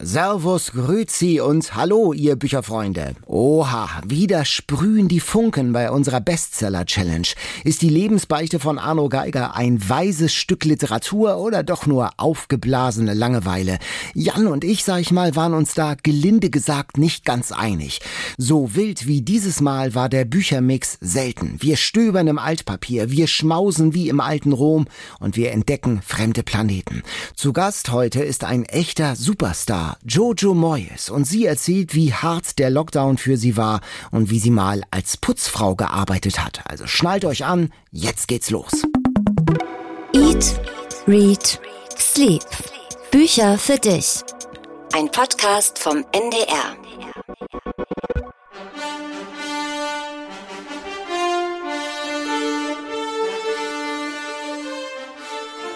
Servus, Grüzi und Hallo, ihr Bücherfreunde. Oha, wieder sprühen die Funken bei unserer Bestseller-Challenge. Ist die Lebensbeichte von Arno Geiger ein weises Stück Literatur oder doch nur aufgeblasene Langeweile? Jan und ich, sag ich mal, waren uns da gelinde gesagt nicht ganz einig. So wild wie dieses Mal war der Büchermix selten. Wir stöbern im Altpapier, wir schmausen wie im alten Rom und wir entdecken fremde Planeten. Zu Gast heute ist ein echter Superstar. Jojo Moyes und sie erzählt, wie hart der Lockdown für sie war und wie sie mal als Putzfrau gearbeitet hat. Also schnallt euch an, jetzt geht's los. Eat, Read, Sleep. Bücher für dich. Ein Podcast vom NDR.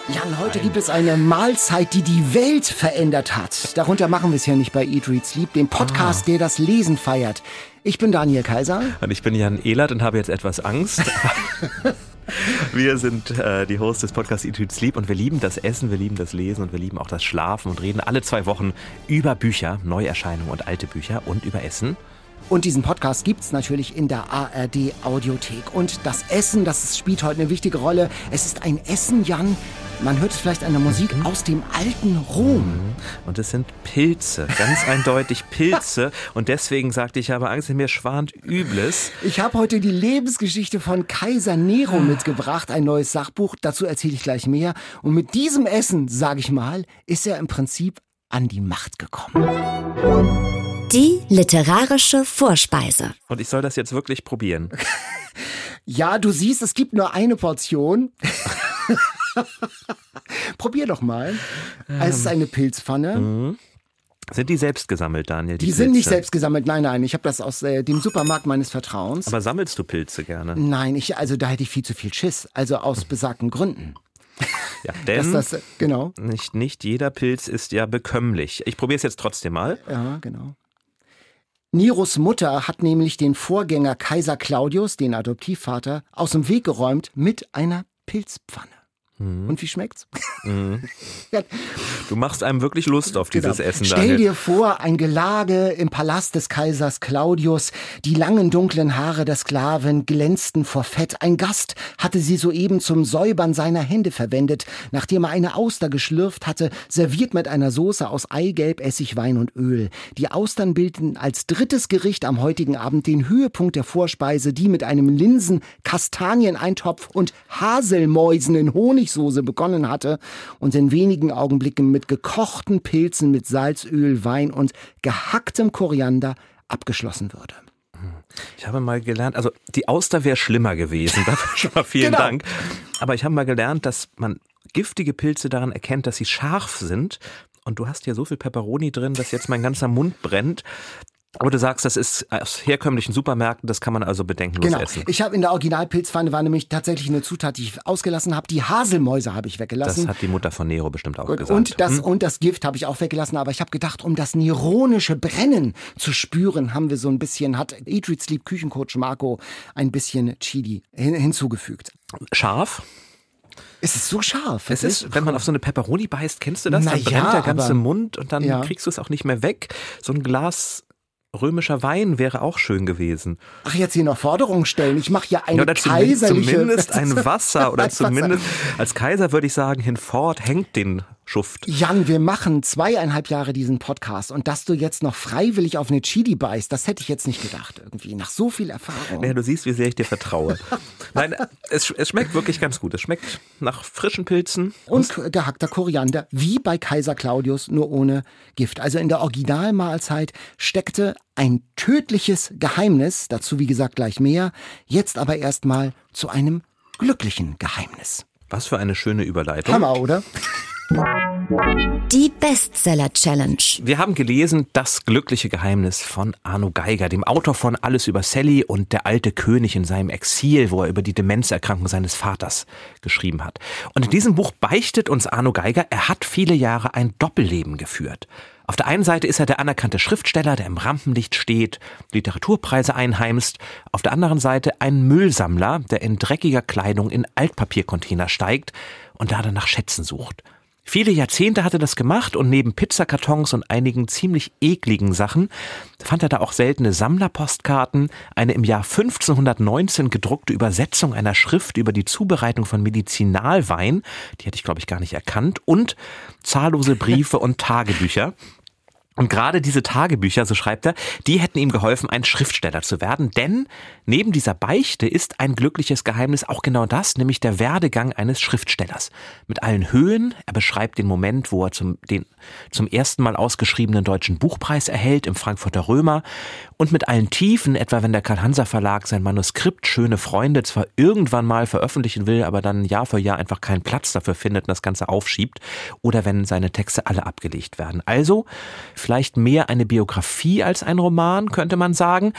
Jan, heute gibt es eine Mahlzeit, die die Welt verändert hat. Darunter machen wir es ja nicht bei Eat, Read, Sleep, dem Podcast, ah. der das Lesen feiert. Ich bin Daniel Kaiser. Und ich bin Jan Ehlert und habe jetzt etwas Angst. Wir sind äh, die Hosts des Podcasts Eat, Read, Sleep und wir lieben das Essen, wir lieben das Lesen und wir lieben auch das Schlafen und reden alle zwei Wochen über Bücher, Neuerscheinungen und alte Bücher und über Essen. Und diesen Podcast gibt es natürlich in der ARD Audiothek. Und das Essen, das spielt heute eine wichtige Rolle. Es ist ein Essen, Jan. Man hört es vielleicht an der Musik mhm. aus dem alten Rom. Mhm. Und es sind Pilze, ganz eindeutig Pilze. Und deswegen sagte ich, ich habe Angst, mir schwant Übles. Ich habe heute die Lebensgeschichte von Kaiser Nero mitgebracht, ein neues Sachbuch. Dazu erzähle ich gleich mehr. Und mit diesem Essen, sage ich mal, ist er im Prinzip an die Macht gekommen. Die literarische Vorspeise. Und ich soll das jetzt wirklich probieren. ja, du siehst, es gibt nur eine Portion. Probier doch mal. Es ist eine Pilzpfanne. Mhm. Sind die selbst gesammelt, Daniel? Die, die sind nicht selbst gesammelt, nein, nein. Ich habe das aus äh, dem Supermarkt meines Vertrauens. Aber sammelst du Pilze gerne? Nein, ich, also da hätte ich viel zu viel Schiss. Also aus besagten Gründen. Ja, denn das, genau. nicht, nicht jeder Pilz ist ja bekömmlich. Ich probiere es jetzt trotzdem mal. Ja, genau. Neros Mutter hat nämlich den Vorgänger Kaiser Claudius, den Adoptivvater, aus dem Weg geräumt mit einer Pilzpfanne. Mhm. Und wie schmeckt's? Mhm. Du machst einem wirklich Lust auf dieses genau. Essen. Stell Daniel. dir vor, ein Gelage im Palast des Kaisers Claudius. Die langen dunklen Haare der Sklaven glänzten vor Fett. Ein Gast hatte sie soeben zum Säubern seiner Hände verwendet, nachdem er eine Auster geschlürft hatte, serviert mit einer Soße aus Eigelb, Essig, Wein und Öl. Die Austern bildeten als drittes Gericht am heutigen Abend den Höhepunkt der Vorspeise, die mit einem Linsen, Kastanieneintopf und Haselmäusen in Honigsoße begonnen hatte und in wenigen Augenblicken mit gekochten Pilzen mit Salzöl, Wein und gehacktem Koriander abgeschlossen würde. Ich habe mal gelernt, also die Auster wäre schlimmer gewesen. Dafür schon mal vielen genau. Dank. Aber ich habe mal gelernt, dass man giftige Pilze daran erkennt, dass sie scharf sind. Und du hast ja so viel Peperoni drin, dass jetzt mein ganzer Mund brennt. Aber du sagst, das ist aus herkömmlichen Supermärkten, das kann man also bedenkenlos genau. essen. Ich habe in der Originalpilzpfanne war nämlich tatsächlich eine Zutat, die ich ausgelassen habe. Die Haselmäuse habe ich weggelassen. Das hat die Mutter von Nero bestimmt auch und, gesagt. Und das, hm? und das Gift habe ich auch weggelassen. Aber ich habe gedacht, um das neronische Brennen zu spüren, haben wir so ein bisschen, hat Eat, Read, Sleep Küchencoach Marco ein bisschen Chili hin, hinzugefügt. Scharf? Es ist so scharf. Es ist, wenn man auf so eine Peperoni beißt, kennst du das? Na dann brennt ja, der ganze Mund und dann ja. kriegst du es auch nicht mehr weg. So ein Glas römischer Wein wäre auch schön gewesen. Ach, jetzt hier noch Forderungen stellen. Ich mache ja eine ja, oder kaiserliche... Zumindest ein Wasser oder zumindest als Kaiser würde ich sagen, hinfort hängt den Schuft. Jan, wir machen zweieinhalb Jahre diesen Podcast und dass du jetzt noch freiwillig auf eine Chili beißt, das hätte ich jetzt nicht gedacht irgendwie, nach so viel Erfahrung. Ja, du siehst, wie sehr ich dir vertraue. Nein, es, es schmeckt wirklich ganz gut. Es schmeckt nach frischen Pilzen. Und, und gehackter Koriander, wie bei Kaiser Claudius, nur ohne Gift. Also in der Originalmahlzeit steckte ein tödliches Geheimnis, dazu wie gesagt gleich mehr, jetzt aber erstmal zu einem glücklichen Geheimnis. Was für eine schöne Überleitung. Hammer, oder? Die Bestseller Challenge. Wir haben gelesen Das glückliche Geheimnis von Arno Geiger, dem Autor von Alles über Sally und der alte König in seinem Exil, wo er über die Demenzerkrankung seines Vaters geschrieben hat. Und in diesem Buch beichtet uns Arno Geiger, er hat viele Jahre ein Doppelleben geführt. Auf der einen Seite ist er der anerkannte Schriftsteller, der im Rampenlicht steht, Literaturpreise einheimst. Auf der anderen Seite ein Müllsammler, der in dreckiger Kleidung in Altpapiercontainer steigt und da nach Schätzen sucht. Viele Jahrzehnte hat er das gemacht und neben Pizzakartons und einigen ziemlich ekligen Sachen fand er da auch seltene Sammlerpostkarten, eine im Jahr 1519 gedruckte Übersetzung einer Schrift über die Zubereitung von Medizinalwein, die hätte ich glaube ich gar nicht erkannt, und zahllose Briefe und Tagebücher. Und gerade diese Tagebücher, so schreibt er, die hätten ihm geholfen, ein Schriftsteller zu werden. Denn neben dieser Beichte ist ein glückliches Geheimnis auch genau das, nämlich der Werdegang eines Schriftstellers. Mit allen Höhen, er beschreibt den Moment, wo er zum, den zum ersten Mal ausgeschriebenen deutschen Buchpreis erhält im Frankfurter Römer und mit allen Tiefen, etwa wenn der Karl-Hanser Verlag sein Manuskript Schöne Freunde zwar irgendwann mal veröffentlichen will, aber dann Jahr für Jahr einfach keinen Platz dafür findet und das Ganze aufschiebt oder wenn seine Texte alle abgelegt werden. Also vielleicht mehr eine Biografie als ein Roman, könnte man sagen.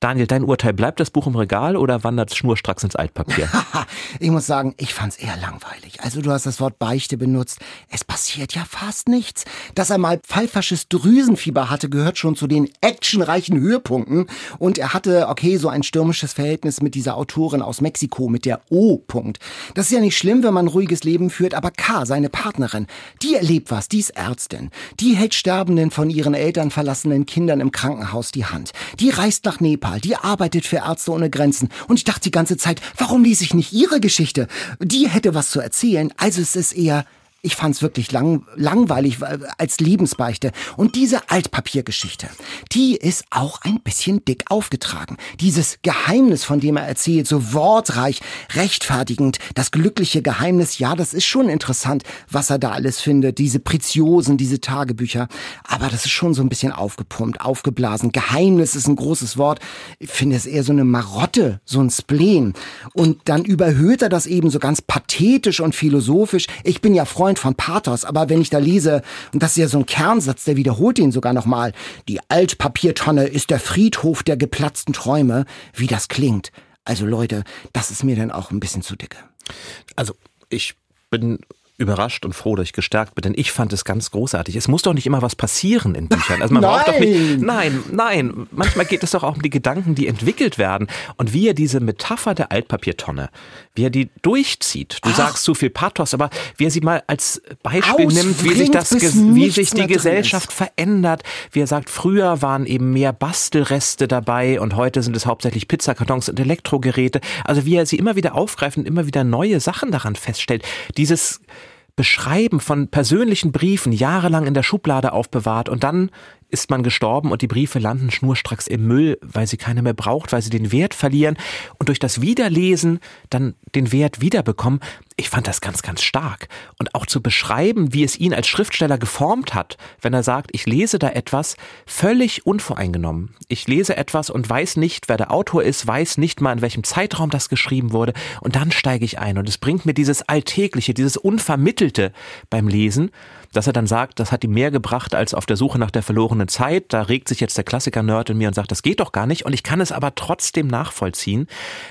Daniel, dein Urteil, bleibt das Buch im Regal oder wandert es schnurstracks ins Altpapier? ich muss sagen, ich fand es eher langweilig. Also du hast das Wort Beichte benutzt. Es passiert ja fast nichts. Dass er mal pfeifersches Drüsenfieber hatte, gehört schon zu den actionreichen Höhepunkten. Und er hatte, okay, so ein stürmisches Verhältnis mit dieser Autorin aus Mexiko, mit der O. -Punkt. Das ist ja nicht schlimm, wenn man ein ruhiges Leben führt, aber K, seine Partnerin, die erlebt was, die ist Ärztin. Die hält sterbenden, von ihren Eltern verlassenen Kindern im Krankenhaus die Hand. Die reist nach Nepal Nepal, die arbeitet für Ärzte ohne Grenzen. Und ich dachte die ganze Zeit, warum lese ich nicht ihre Geschichte? Die hätte was zu erzählen. Also es ist eher ich fand es wirklich lang, langweilig als Lebensbeichte. Und diese Altpapiergeschichte, die ist auch ein bisschen dick aufgetragen. Dieses Geheimnis, von dem er erzählt, so wortreich, rechtfertigend, das glückliche Geheimnis, ja, das ist schon interessant, was er da alles findet, diese Preziosen, diese Tagebücher. Aber das ist schon so ein bisschen aufgepumpt, aufgeblasen. Geheimnis ist ein großes Wort. Ich finde es eher so eine Marotte, so ein Spleen. Und dann überhöht er das eben so ganz pathetisch und philosophisch. Ich bin ja Freund Freund von Pathos, aber wenn ich da lese, und das ist ja so ein Kernsatz, der wiederholt ihn sogar nochmal, die Altpapiertonne ist der Friedhof der geplatzten Träume, wie das klingt. Also Leute, das ist mir dann auch ein bisschen zu dicke. Also ich bin überrascht und froh, ich gestärkt bin, denn ich fand es ganz großartig. Es muss doch nicht immer was passieren in Büchern. Also man nein. braucht doch nicht. Nein, nein. Manchmal geht es doch auch um die Gedanken, die entwickelt werden und wie er diese Metapher der Altpapiertonne, wie er die durchzieht. Du Ach. sagst zu viel Pathos, aber wie er sie mal als Beispiel nimmt, wie sich das, wie sich die Gesellschaft verändert. Wie er sagt, früher waren eben mehr Bastelreste dabei und heute sind es hauptsächlich Pizzakartons und Elektrogeräte. Also wie er sie immer wieder aufgreift und immer wieder neue Sachen daran feststellt. Dieses Beschreiben von persönlichen Briefen jahrelang in der Schublade aufbewahrt und dann ist man gestorben und die Briefe landen schnurstracks im Müll, weil sie keiner mehr braucht, weil sie den Wert verlieren und durch das Wiederlesen dann den Wert wiederbekommen. Ich fand das ganz, ganz stark. Und auch zu beschreiben, wie es ihn als Schriftsteller geformt hat, wenn er sagt, ich lese da etwas völlig unvoreingenommen. Ich lese etwas und weiß nicht, wer der Autor ist, weiß nicht mal, in welchem Zeitraum das geschrieben wurde. Und dann steige ich ein. Und es bringt mir dieses Alltägliche, dieses Unvermittelte beim Lesen dass er dann sagt, das hat ihm mehr gebracht als auf der Suche nach der verlorenen Zeit. Da regt sich jetzt der Klassiker-Nerd in mir und sagt, das geht doch gar nicht. Und ich kann es aber trotzdem nachvollziehen,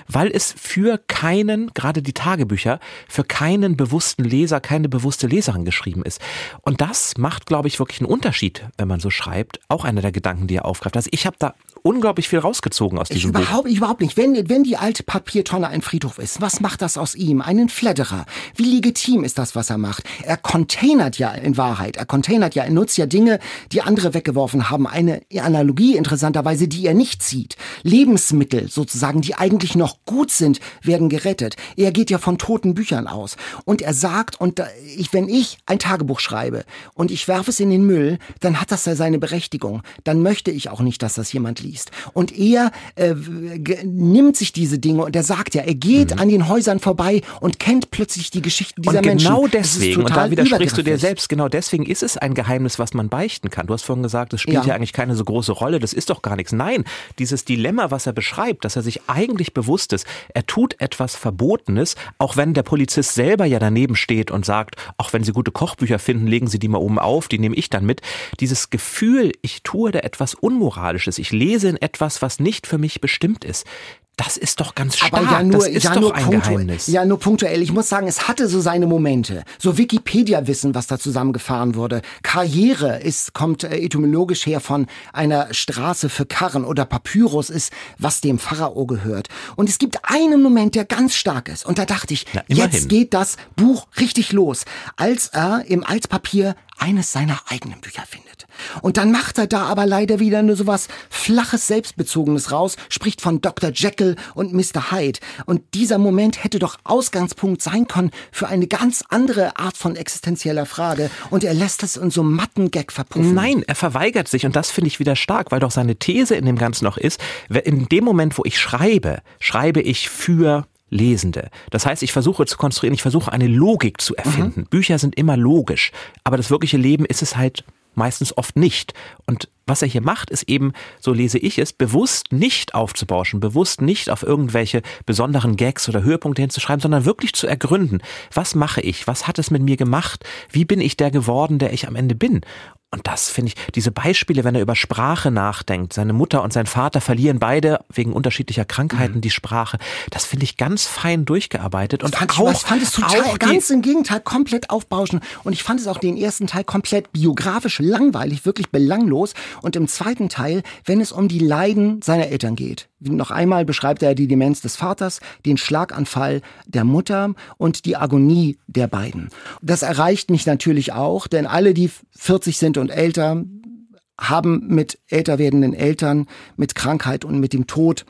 weil es für keinen, gerade die Tagebücher, für keinen bewussten Leser, keine bewusste Leserin geschrieben ist. Und das macht, glaube ich, wirklich einen Unterschied, wenn man so schreibt. Auch einer der Gedanken, die er aufgreift. Also ich habe da unglaublich viel rausgezogen aus diesem ich überhaupt, Buch. Überhaupt nicht. Wenn, wenn die alte Papiertonne ein Friedhof ist, was macht das aus ihm? Einen Fledderer. Wie legitim ist das, was er macht? Er containert ja in Wahrheit. Er containert ja, er nutzt ja Dinge, die andere weggeworfen haben. Eine Analogie interessanterweise, die er nicht sieht. Lebensmittel sozusagen, die eigentlich noch gut sind, werden gerettet. Er geht ja von toten Büchern aus. Und er sagt, und ich, wenn ich ein Tagebuch schreibe und ich werfe es in den Müll, dann hat das ja seine Berechtigung. Dann möchte ich auch nicht, dass das jemand liest. Und er äh, nimmt sich diese Dinge und er sagt ja, er geht mhm. an den Häusern vorbei und kennt plötzlich die Geschichten dieser und genau Menschen. Genau deswegen, und da widersprichst du dir selbst, genau deswegen ist es ein Geheimnis, was man beichten kann. Du hast vorhin gesagt, es spielt ja. ja eigentlich keine so große Rolle, das ist doch gar nichts. Nein, dieses Dilemma, was er beschreibt, dass er sich eigentlich bewusst ist, er tut etwas Verbotenes, auch wenn der Polizist selber ja daneben steht und sagt, auch wenn Sie gute Kochbücher finden, legen Sie die mal oben auf, die nehme ich dann mit. Dieses Gefühl, ich tue da etwas Unmoralisches, ich lese in etwas, was nicht für mich bestimmt ist Das ist doch ganz stark. Aber ja nur, das ist ja, doch nur ein punktuell. Geheimnis. Ja, nur punktuell. Ich muss sagen, es hatte so seine Momente. So Wikipedia-Wissen, was da zusammengefahren wurde. Karriere ist, kommt äh, etymologisch her von einer Straße für Karren oder Papyrus ist, was dem Pharao gehört. Und es gibt einen Moment, der ganz stark ist. Und da dachte ich, Na, jetzt geht das Buch richtig los, als er im Altpapier eines seiner eigenen Bücher findet. Und dann macht er da aber leider wieder nur sowas flaches, selbstbezogenes raus, spricht von Dr. Jekyll und Mr. Hyde. Und dieser Moment hätte doch Ausgangspunkt sein können für eine ganz andere Art von existenzieller Frage. Und er lässt es in so einem matten Gag verpuffen. Nein, er verweigert sich und das finde ich wieder stark, weil doch seine These in dem Ganzen noch ist, in dem Moment, wo ich schreibe, schreibe ich für Lesende. Das heißt, ich versuche zu konstruieren, ich versuche eine Logik zu erfinden. Bücher sind immer logisch, aber das wirkliche Leben ist es halt meistens oft nicht. Und was er hier macht, ist eben, so lese ich es, bewusst nicht aufzubauschen, bewusst nicht auf irgendwelche besonderen Gags oder Höhepunkte hinzuschreiben, sondern wirklich zu ergründen, was mache ich, was hat es mit mir gemacht, wie bin ich der geworden, der ich am Ende bin. Und das finde ich, diese Beispiele, wenn er über Sprache nachdenkt, seine Mutter und sein Vater verlieren beide wegen unterschiedlicher Krankheiten die Sprache, das finde ich ganz fein durchgearbeitet und fand ich, auch, ich fand es total, auch ganz im Gegenteil, komplett aufbauschen. Und ich fand es auch den ersten Teil komplett biografisch langweilig, wirklich belanglos. Und im zweiten Teil, wenn es um die Leiden seiner Eltern geht. Noch einmal beschreibt er die Demenz des Vaters, den Schlaganfall der Mutter und die Agonie der beiden. Das erreicht mich natürlich auch, denn alle, die 40 sind und älter, haben mit älter werdenden Eltern, mit Krankheit und mit dem Tod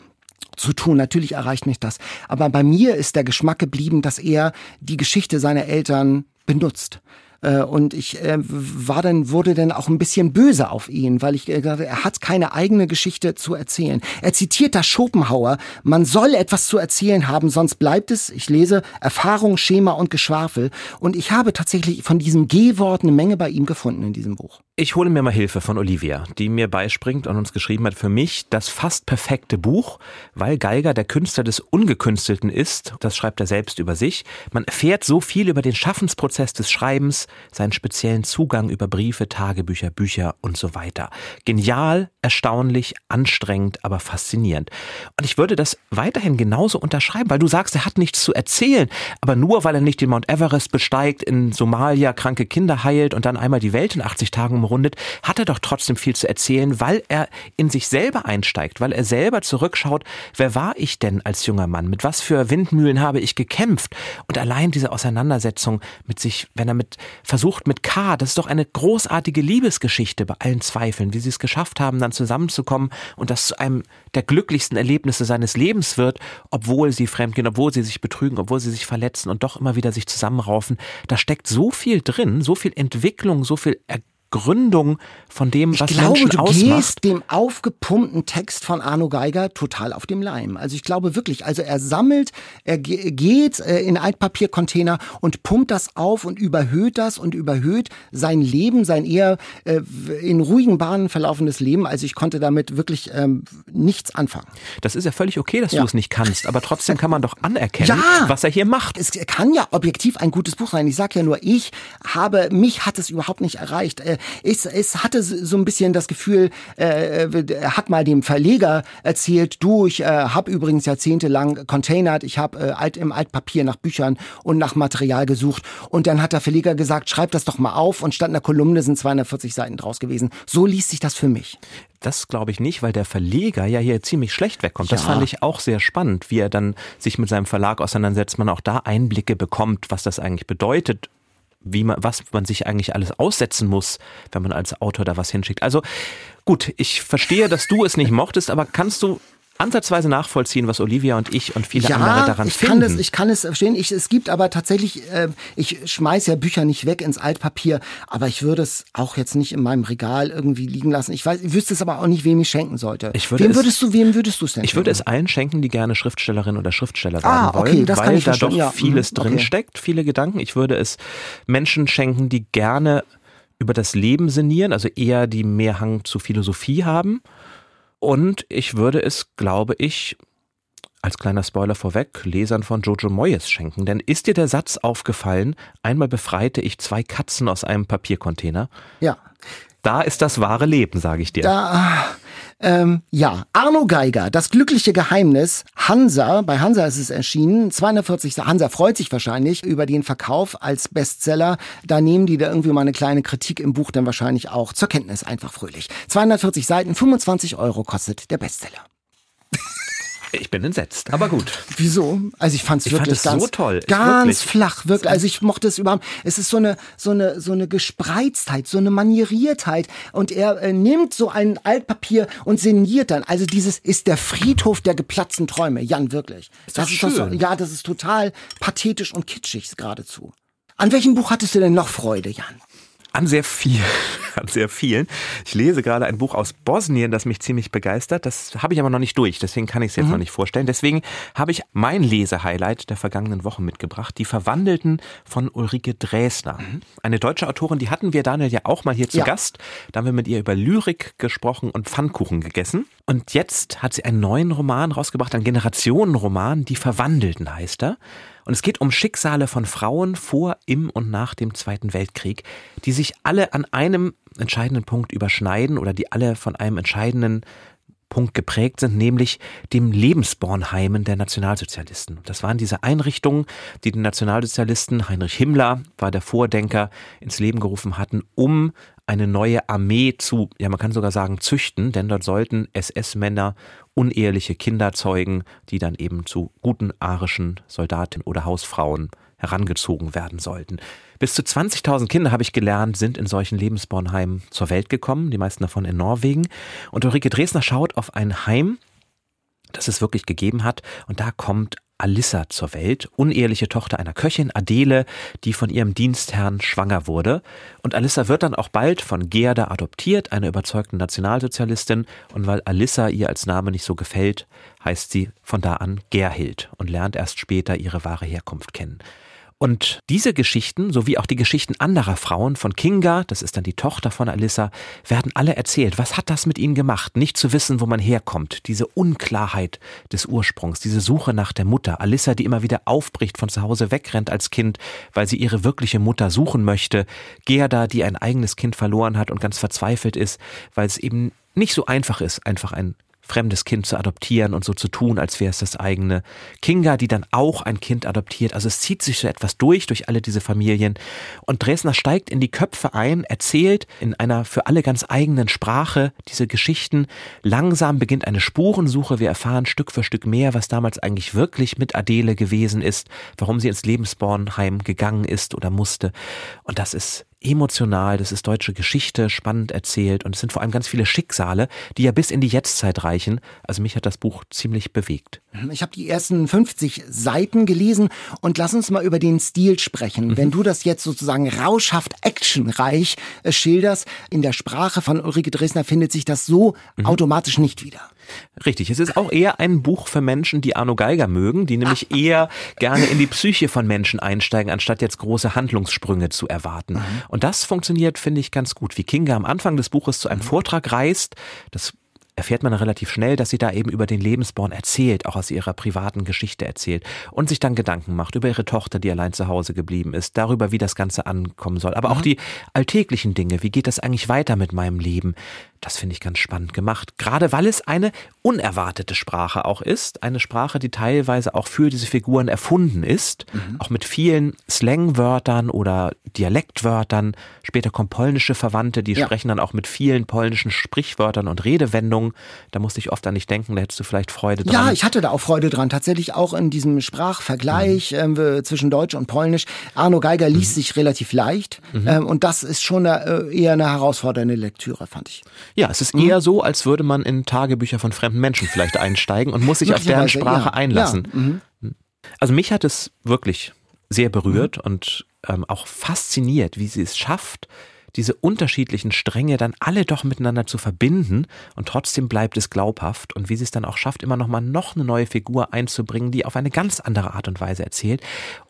zu tun. Natürlich erreicht mich das. Aber bei mir ist der Geschmack geblieben, dass er die Geschichte seiner Eltern benutzt. Äh, Und ich äh, war dann, wurde dann auch ein bisschen böse auf ihn, weil ich äh, dachte, er hat keine eigene Geschichte zu erzählen. Er zitiert da Schopenhauer, man soll etwas zu erzählen haben, sonst bleibt es, ich lese, Erfahrung, Schema und Geschwafel. Und ich habe tatsächlich von diesem G-Wort eine Menge bei ihm gefunden in diesem Buch. Ich hole mir mal Hilfe von Olivia, die mir beispringt und uns geschrieben hat, für mich das fast perfekte Buch, weil Geiger der Künstler des Ungekünstelten ist. Das schreibt er selbst über sich. Man erfährt so viel über den Schaffensprozess des Schreibens, seinen speziellen Zugang über Briefe, Tagebücher, Bücher und so weiter. Genial, erstaunlich, anstrengend, aber faszinierend. Und ich würde das weiterhin genauso unterschreiben, weil du sagst, er hat nichts zu erzählen, aber nur weil er nicht den Mount Everest besteigt, in Somalia kranke Kinder heilt und dann einmal die Welt in 80 Tagen umrundet, hat er doch trotzdem viel zu erzählen, weil er in sich selber einsteigt, weil er selber zurückschaut, wer war ich denn als junger Mann, mit was für Windmühlen habe ich gekämpft und allein diese Auseinandersetzung mit sich, wenn er mit versucht mit K, das ist doch eine großartige Liebesgeschichte bei allen Zweifeln, wie sie es geschafft haben, dann zusammenzukommen und das zu einem der glücklichsten Erlebnisse seines Lebens wird, obwohl sie fremdgehen, obwohl sie sich betrügen, obwohl sie sich verletzen und doch immer wieder sich zusammenraufen. Da steckt so viel drin, so viel Entwicklung, so viel Ergründung von dem, Ich was glaube, Menschen du ausmacht. gehst dem aufgepumpten Text von Arno Geiger total auf dem Leim. Also ich glaube wirklich, also er sammelt, er ge- geht äh, in Altpapiercontainer und pumpt das auf und überhöht das und überhöht sein Leben, sein eher äh, in ruhigen Bahnen verlaufendes Leben. Also ich konnte damit wirklich ähm, nichts anfangen. Das ist ja völlig okay, dass Ja. du es nicht kannst, aber trotzdem kann man doch anerkennen, Ja. was er hier macht. Es kann ja objektiv ein gutes Buch sein. Ich sage ja nur, ich habe, mich hat es überhaupt nicht erreicht. Äh, Es, es hatte so ein bisschen das Gefühl, äh, er hat mal dem Verleger erzählt, du, ich äh, habe übrigens jahrzehntelang containert, ich habe äh, alt, im Altpapier nach Büchern und nach Material gesucht. Und dann hat der Verleger gesagt, schreib das doch mal auf und statt einer Kolumne sind 240 Seiten draus gewesen. So liest sich das für mich. Das glaube ich nicht, weil der Verleger ja hier ziemlich schlecht wegkommt. Das Ja. fand ich auch sehr spannend, wie er dann sich mit seinem Verlag auseinandersetzt, man auch da Einblicke bekommt, was das eigentlich bedeutet, wie man, was man sich eigentlich alles aussetzen muss, wenn man als Autor da was hinschickt. Also gut, ich verstehe, dass du es nicht mochtest, aber kannst du ansatzweise nachvollziehen, was Olivia und ich und viele andere daran ich finden? kann das, ich kann es verstehen. Ich, es gibt aber tatsächlich, äh, ich schmeiß ja Bücher nicht weg ins Altpapier, aber ich würde es auch jetzt nicht in meinem Regal irgendwie liegen lassen. Ich weiß, ich wüsste es aber auch nicht, wem ich schenken sollte. Ich würde wem es- würdest du, wem würdest du es denn? Ich würde es allen schenken, die gerne Schriftstellerin oder Schriftsteller Ah, werden wollen, okay, das kann weil ich da verstehen, doch ja, vieles mhm, drin okay. steckt, viele Gedanken. Ich würde es Menschen schenken, die gerne über das Leben sinnieren, also eher die mehr Hang zu Philosophie haben. Und ich würde es, glaube ich, als kleiner Spoiler vorweg, Lesern von Jojo Moyes schenken. Denn ist dir der Satz aufgefallen, einmal befreite ich zwei Katzen aus einem Papiercontainer? Ja. Da ist das wahre Leben, sage ich dir. Da, Ähm, ja, Arno Geiger, das glückliche Geheimnis. Hansa, bei Hansa ist es erschienen. 240, Hansa freut sich wahrscheinlich über den Verkauf als Bestseller. Da nehmen die da irgendwie mal eine kleine Kritik im Buch dann wahrscheinlich auch zur Kenntnis, einfach fröhlich. 240 Seiten, 25 Euro kostet der Bestseller. Ich bin entsetzt, aber gut. Wieso? Also ich fand es wirklich fand ganz so toll. ganz wirklich. flach, wirklich. Also ich mochte es überhaupt. Es ist so eine so eine so eine Gespreiztheit, so eine Manieriertheit und er äh, nimmt so ein Altpapier und sinniert dann. Also dieses ist der Friedhof der geplatzten Träume, Jan wirklich. Ist das ist doch so, schön. ja, das ist total pathetisch und kitschig geradezu. An welchem Buch hattest du denn noch Freude, Jan? An sehr viel, an sehr vielen. Ich lese gerade ein Buch aus Bosnien, das mich ziemlich begeistert. Das habe ich aber noch nicht durch, deswegen kann ich es jetzt noch nicht vorstellen. Deswegen habe ich mein Lesehighlight der vergangenen Woche mitgebracht. Die Verwandelten von Ulrike Dresner. Eine deutsche Autorin, die hatten wir, Daniel, ja auch mal hier zu Ja. Gast. Da haben wir mit ihr über Lyrik gesprochen und Pfannkuchen gegessen. Und jetzt hat sie einen neuen Roman rausgebracht, einen Generationenroman. Die Verwandelten heißt er. Und es geht um Schicksale von Frauen vor, im und nach dem Zweiten Weltkrieg, die sich alle an einem entscheidenden Punkt überschneiden oder die alle von einem entscheidenden Punkt geprägt sind, nämlich dem Lebensbornheimen der Nationalsozialisten. Das waren diese Einrichtungen, die den Nationalsozialisten, Heinrich Himmler war der Vordenker, ins Leben gerufen hatten, um eine neue Armee zu, ja man kann sogar sagen, züchten, denn dort sollten SS-Männer uneheliche Kinder zeugen, die dann eben zu guten arischen Soldatinnen oder Hausfrauen herangezogen werden sollten. Bis zu 20.000 Kinder, habe ich gelernt, sind in solchen Lebensbornheimen zur Welt gekommen, die meisten davon in Norwegen. Und Ulrike Dresner schaut auf ein Heim, das es wirklich gegeben hat. Und da kommt Alissa zur Welt, uneheliche Tochter einer Köchin, Adele, die von ihrem Dienstherrn schwanger wurde. Und Alissa wird dann auch bald von Gerda adoptiert, einer überzeugten Nationalsozialistin. Und weil Alissa ihr als Name nicht so gefällt, heißt sie von da an Gerhild und lernt erst später ihre wahre Herkunft kennen. Und diese Geschichten, sowie auch die Geschichten anderer Frauen von Kinga, das ist dann die Tochter von Alissa, werden alle erzählt. Was hat das mit ihnen gemacht? Nicht zu wissen, wo man herkommt. Diese Unklarheit des Ursprungs, diese Suche nach der Mutter. Alissa, die immer wieder aufbricht, von zu Hause wegrennt als Kind, weil sie ihre wirkliche Mutter suchen möchte. Gerda, die ein eigenes Kind verloren hat und ganz verzweifelt ist, weil es eben nicht so einfach ist, einfach ein fremdes Kind zu adoptieren und so zu tun, als wäre es das eigene. Kinga, die dann auch ein Kind adoptiert. Also es zieht sich so etwas durch, durch alle diese Familien. Und Dresner steigt in die Köpfe ein, erzählt in einer für alle ganz eigenen Sprache diese Geschichten. Langsam beginnt eine Spurensuche. Wir erfahren Stück für Stück mehr, was damals eigentlich wirklich mit Adele gewesen ist, warum sie ins Lebensbornheim gegangen ist oder musste. Und das ist emotional, das ist deutsche Geschichte, spannend erzählt und es sind vor allem ganz viele Schicksale, die ja bis in die Jetztzeit reichen. Also mich hat das Buch ziemlich bewegt. Ich habe die ersten 50 Seiten gelesen und lass uns mal über den Stil sprechen. Wenn du das jetzt sozusagen rauschhaft actionreich äh, schilderst, in der Sprache von Ulrike Dresner findet sich das so automatisch nicht wieder. Richtig, es ist auch eher ein Buch für Menschen, die Arno Geiger mögen, die nämlich eher gerne in die Psyche von Menschen einsteigen, anstatt jetzt große Handlungssprünge zu erwarten. Und das funktioniert, finde ich, ganz gut. Wie Kinga am Anfang des Buches zu einem Vortrag reist, das erfährt man relativ schnell, dass sie da eben über den Lebensborn erzählt, auch aus ihrer privaten Geschichte erzählt und sich dann Gedanken macht über ihre Tochter, die allein zu Hause geblieben ist, darüber, wie das Ganze ankommen soll, aber auch die alltäglichen Dinge, wie geht das eigentlich weiter mit meinem Leben? Das finde ich ganz spannend gemacht, gerade weil es eine unerwartete Sprache auch ist, eine Sprache, die teilweise auch für diese Figuren erfunden ist, auch mit vielen Slangwörtern oder Dialektwörtern. Später kommen polnische Verwandte, die Ja. sprechen dann auch mit vielen polnischen Sprichwörtern und Redewendungen. Da musste ich oft an dich denken, da hättest du vielleicht Freude dran. Ja, ich hatte da auch Freude dran. Tatsächlich auch in diesem Sprachvergleich ähm, zwischen Deutsch und Polnisch. Arno Geiger liest sich relativ leicht. Ähm, und das ist schon eine, äh, eher eine herausfordernde Lektüre, fand ich. Ja, es ist Mhm. eher so, als würde man in Tagebücher von fremden Menschen vielleicht einsteigen und muss sich auf deren Sprache ja. einlassen. Ja, mhm. Also mich hat es wirklich sehr Mhm. berührt und ähm, auch fasziniert, wie sie es schafft, diese unterschiedlichen Stränge dann alle doch miteinander zu verbinden und trotzdem bleibt es glaubhaft und wie sie es dann auch schafft, immer noch mal noch eine neue Figur einzubringen, die auf eine ganz andere Art und Weise erzählt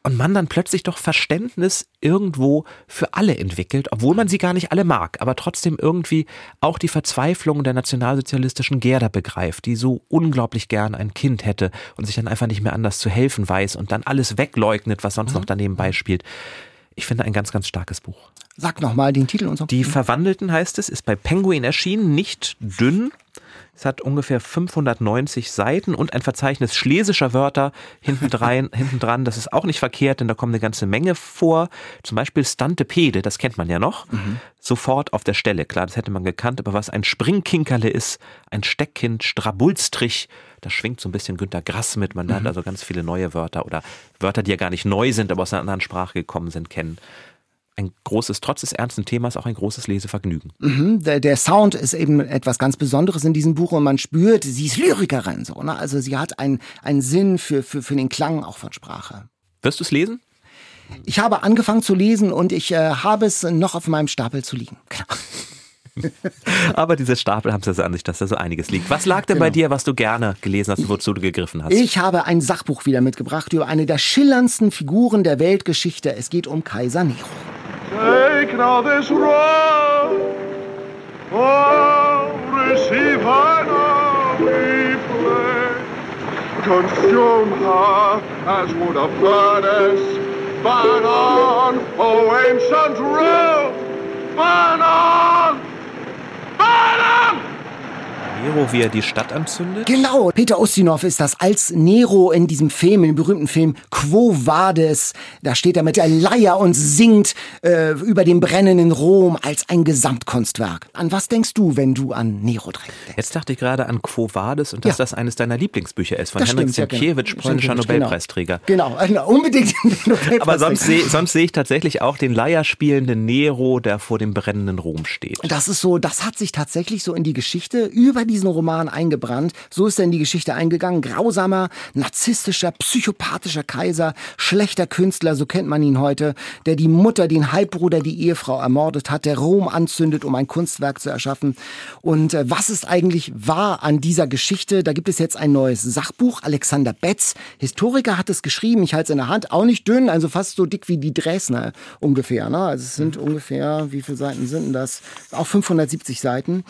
und man dann plötzlich doch Verständnis irgendwo für alle entwickelt, obwohl man sie gar nicht alle mag, aber trotzdem irgendwie auch die Verzweiflung der nationalsozialistischen Gerda begreift, die so unglaublich gern ein Kind hätte und sich dann einfach nicht mehr anders zu helfen weiß und dann alles wegleugnet, was sonst noch daneben beispielt. Ich finde ein ganz, ganz starkes Buch. Sag noch mal den Titel und so. Die Verwandelten heißt es, ist bei Penguin erschienen, nicht dünn, Es hat ungefähr 590 Seiten und ein Verzeichnis schlesischer Wörter hinten dran. Das ist auch nicht verkehrt, denn da kommen eine ganze Menge vor. Zum Beispiel Stantepede, das kennt man ja noch. Mhm. Sofort auf der Stelle. Klar, das hätte man gekannt. Aber was ein Springkinkerle ist, ein Steckkind, Strabulstrich, da schwingt so ein bisschen Günter Grass mit. Man lernt mhm. also ganz viele neue Wörter oder Wörter, die ja gar nicht neu sind, aber aus einer anderen Sprache gekommen sind, kennen ein großes, trotz des ernsten Themas, auch ein großes Lesevergnügen. Mhm, der, der, Sound ist eben etwas ganz Besonderes in diesem Buch und man spürt, sie ist Lyrikerin, so, ne? Also sie hat einen, einen Sinn für, für, für den Klang auch von Sprache. Wirst du es lesen? Ich habe angefangen zu lesen und ich äh, habe es noch auf meinem Stapel zu liegen. Genau. Aber diese Stapel haben es ja so an sich, dass da so einiges liegt. Was lag denn genau. bei dir, was du gerne gelesen hast, wozu du gegriffen hast? Ich habe ein Sachbuch wieder mitgebracht über eine der schillerndsten Figuren der Weltgeschichte. Es geht um Kaiser Nero. Take now this road, oh, receive her now we play. Consume her as would a furnace, burn on, oh ancient road, burn on, burn on! Nero, wie er die Stadt anzündet? Genau, Peter Ustinov ist das als Nero in diesem Film, in dem berühmten Film Quo Vadis. Da steht er mit der Leier und singt äh, über dem brennenden Rom als ein Gesamtkunstwerk. An was denkst du, wenn du an Nero denkst? Jetzt dachte ich gerade an Quo Vadis und dass ja. das eines deiner Lieblingsbücher ist, von das Henrik Sienkiewicz, ja, polnischer genau. Nobelpreisträger. Genau, genau unbedingt Nobelpreisträger. Aber sonst sehe sonst seh ich tatsächlich auch den Leier spielenden Nero, der vor dem brennenden Rom steht. Das ist so, das hat sich tatsächlich so in die Geschichte über diesen Roman eingebrannt. So ist er in die Geschichte eingegangen. Grausamer, narzisstischer, psychopathischer Kaiser, schlechter Künstler, so kennt man ihn heute, der die Mutter, den Halbbruder, die Ehefrau ermordet hat, der Rom anzündet, um ein Kunstwerk zu erschaffen. Und äh, was ist eigentlich wahr an dieser Geschichte? Da gibt es jetzt ein neues Sachbuch. Alexander Betz, Historiker, hat es geschrieben. Ich halte es in der Hand. Auch nicht dünn, also fast so dick wie die Dresner ungefähr. Ne? Also es sind ungefähr, wie viele Seiten sind denn das? Auch 570 Seiten.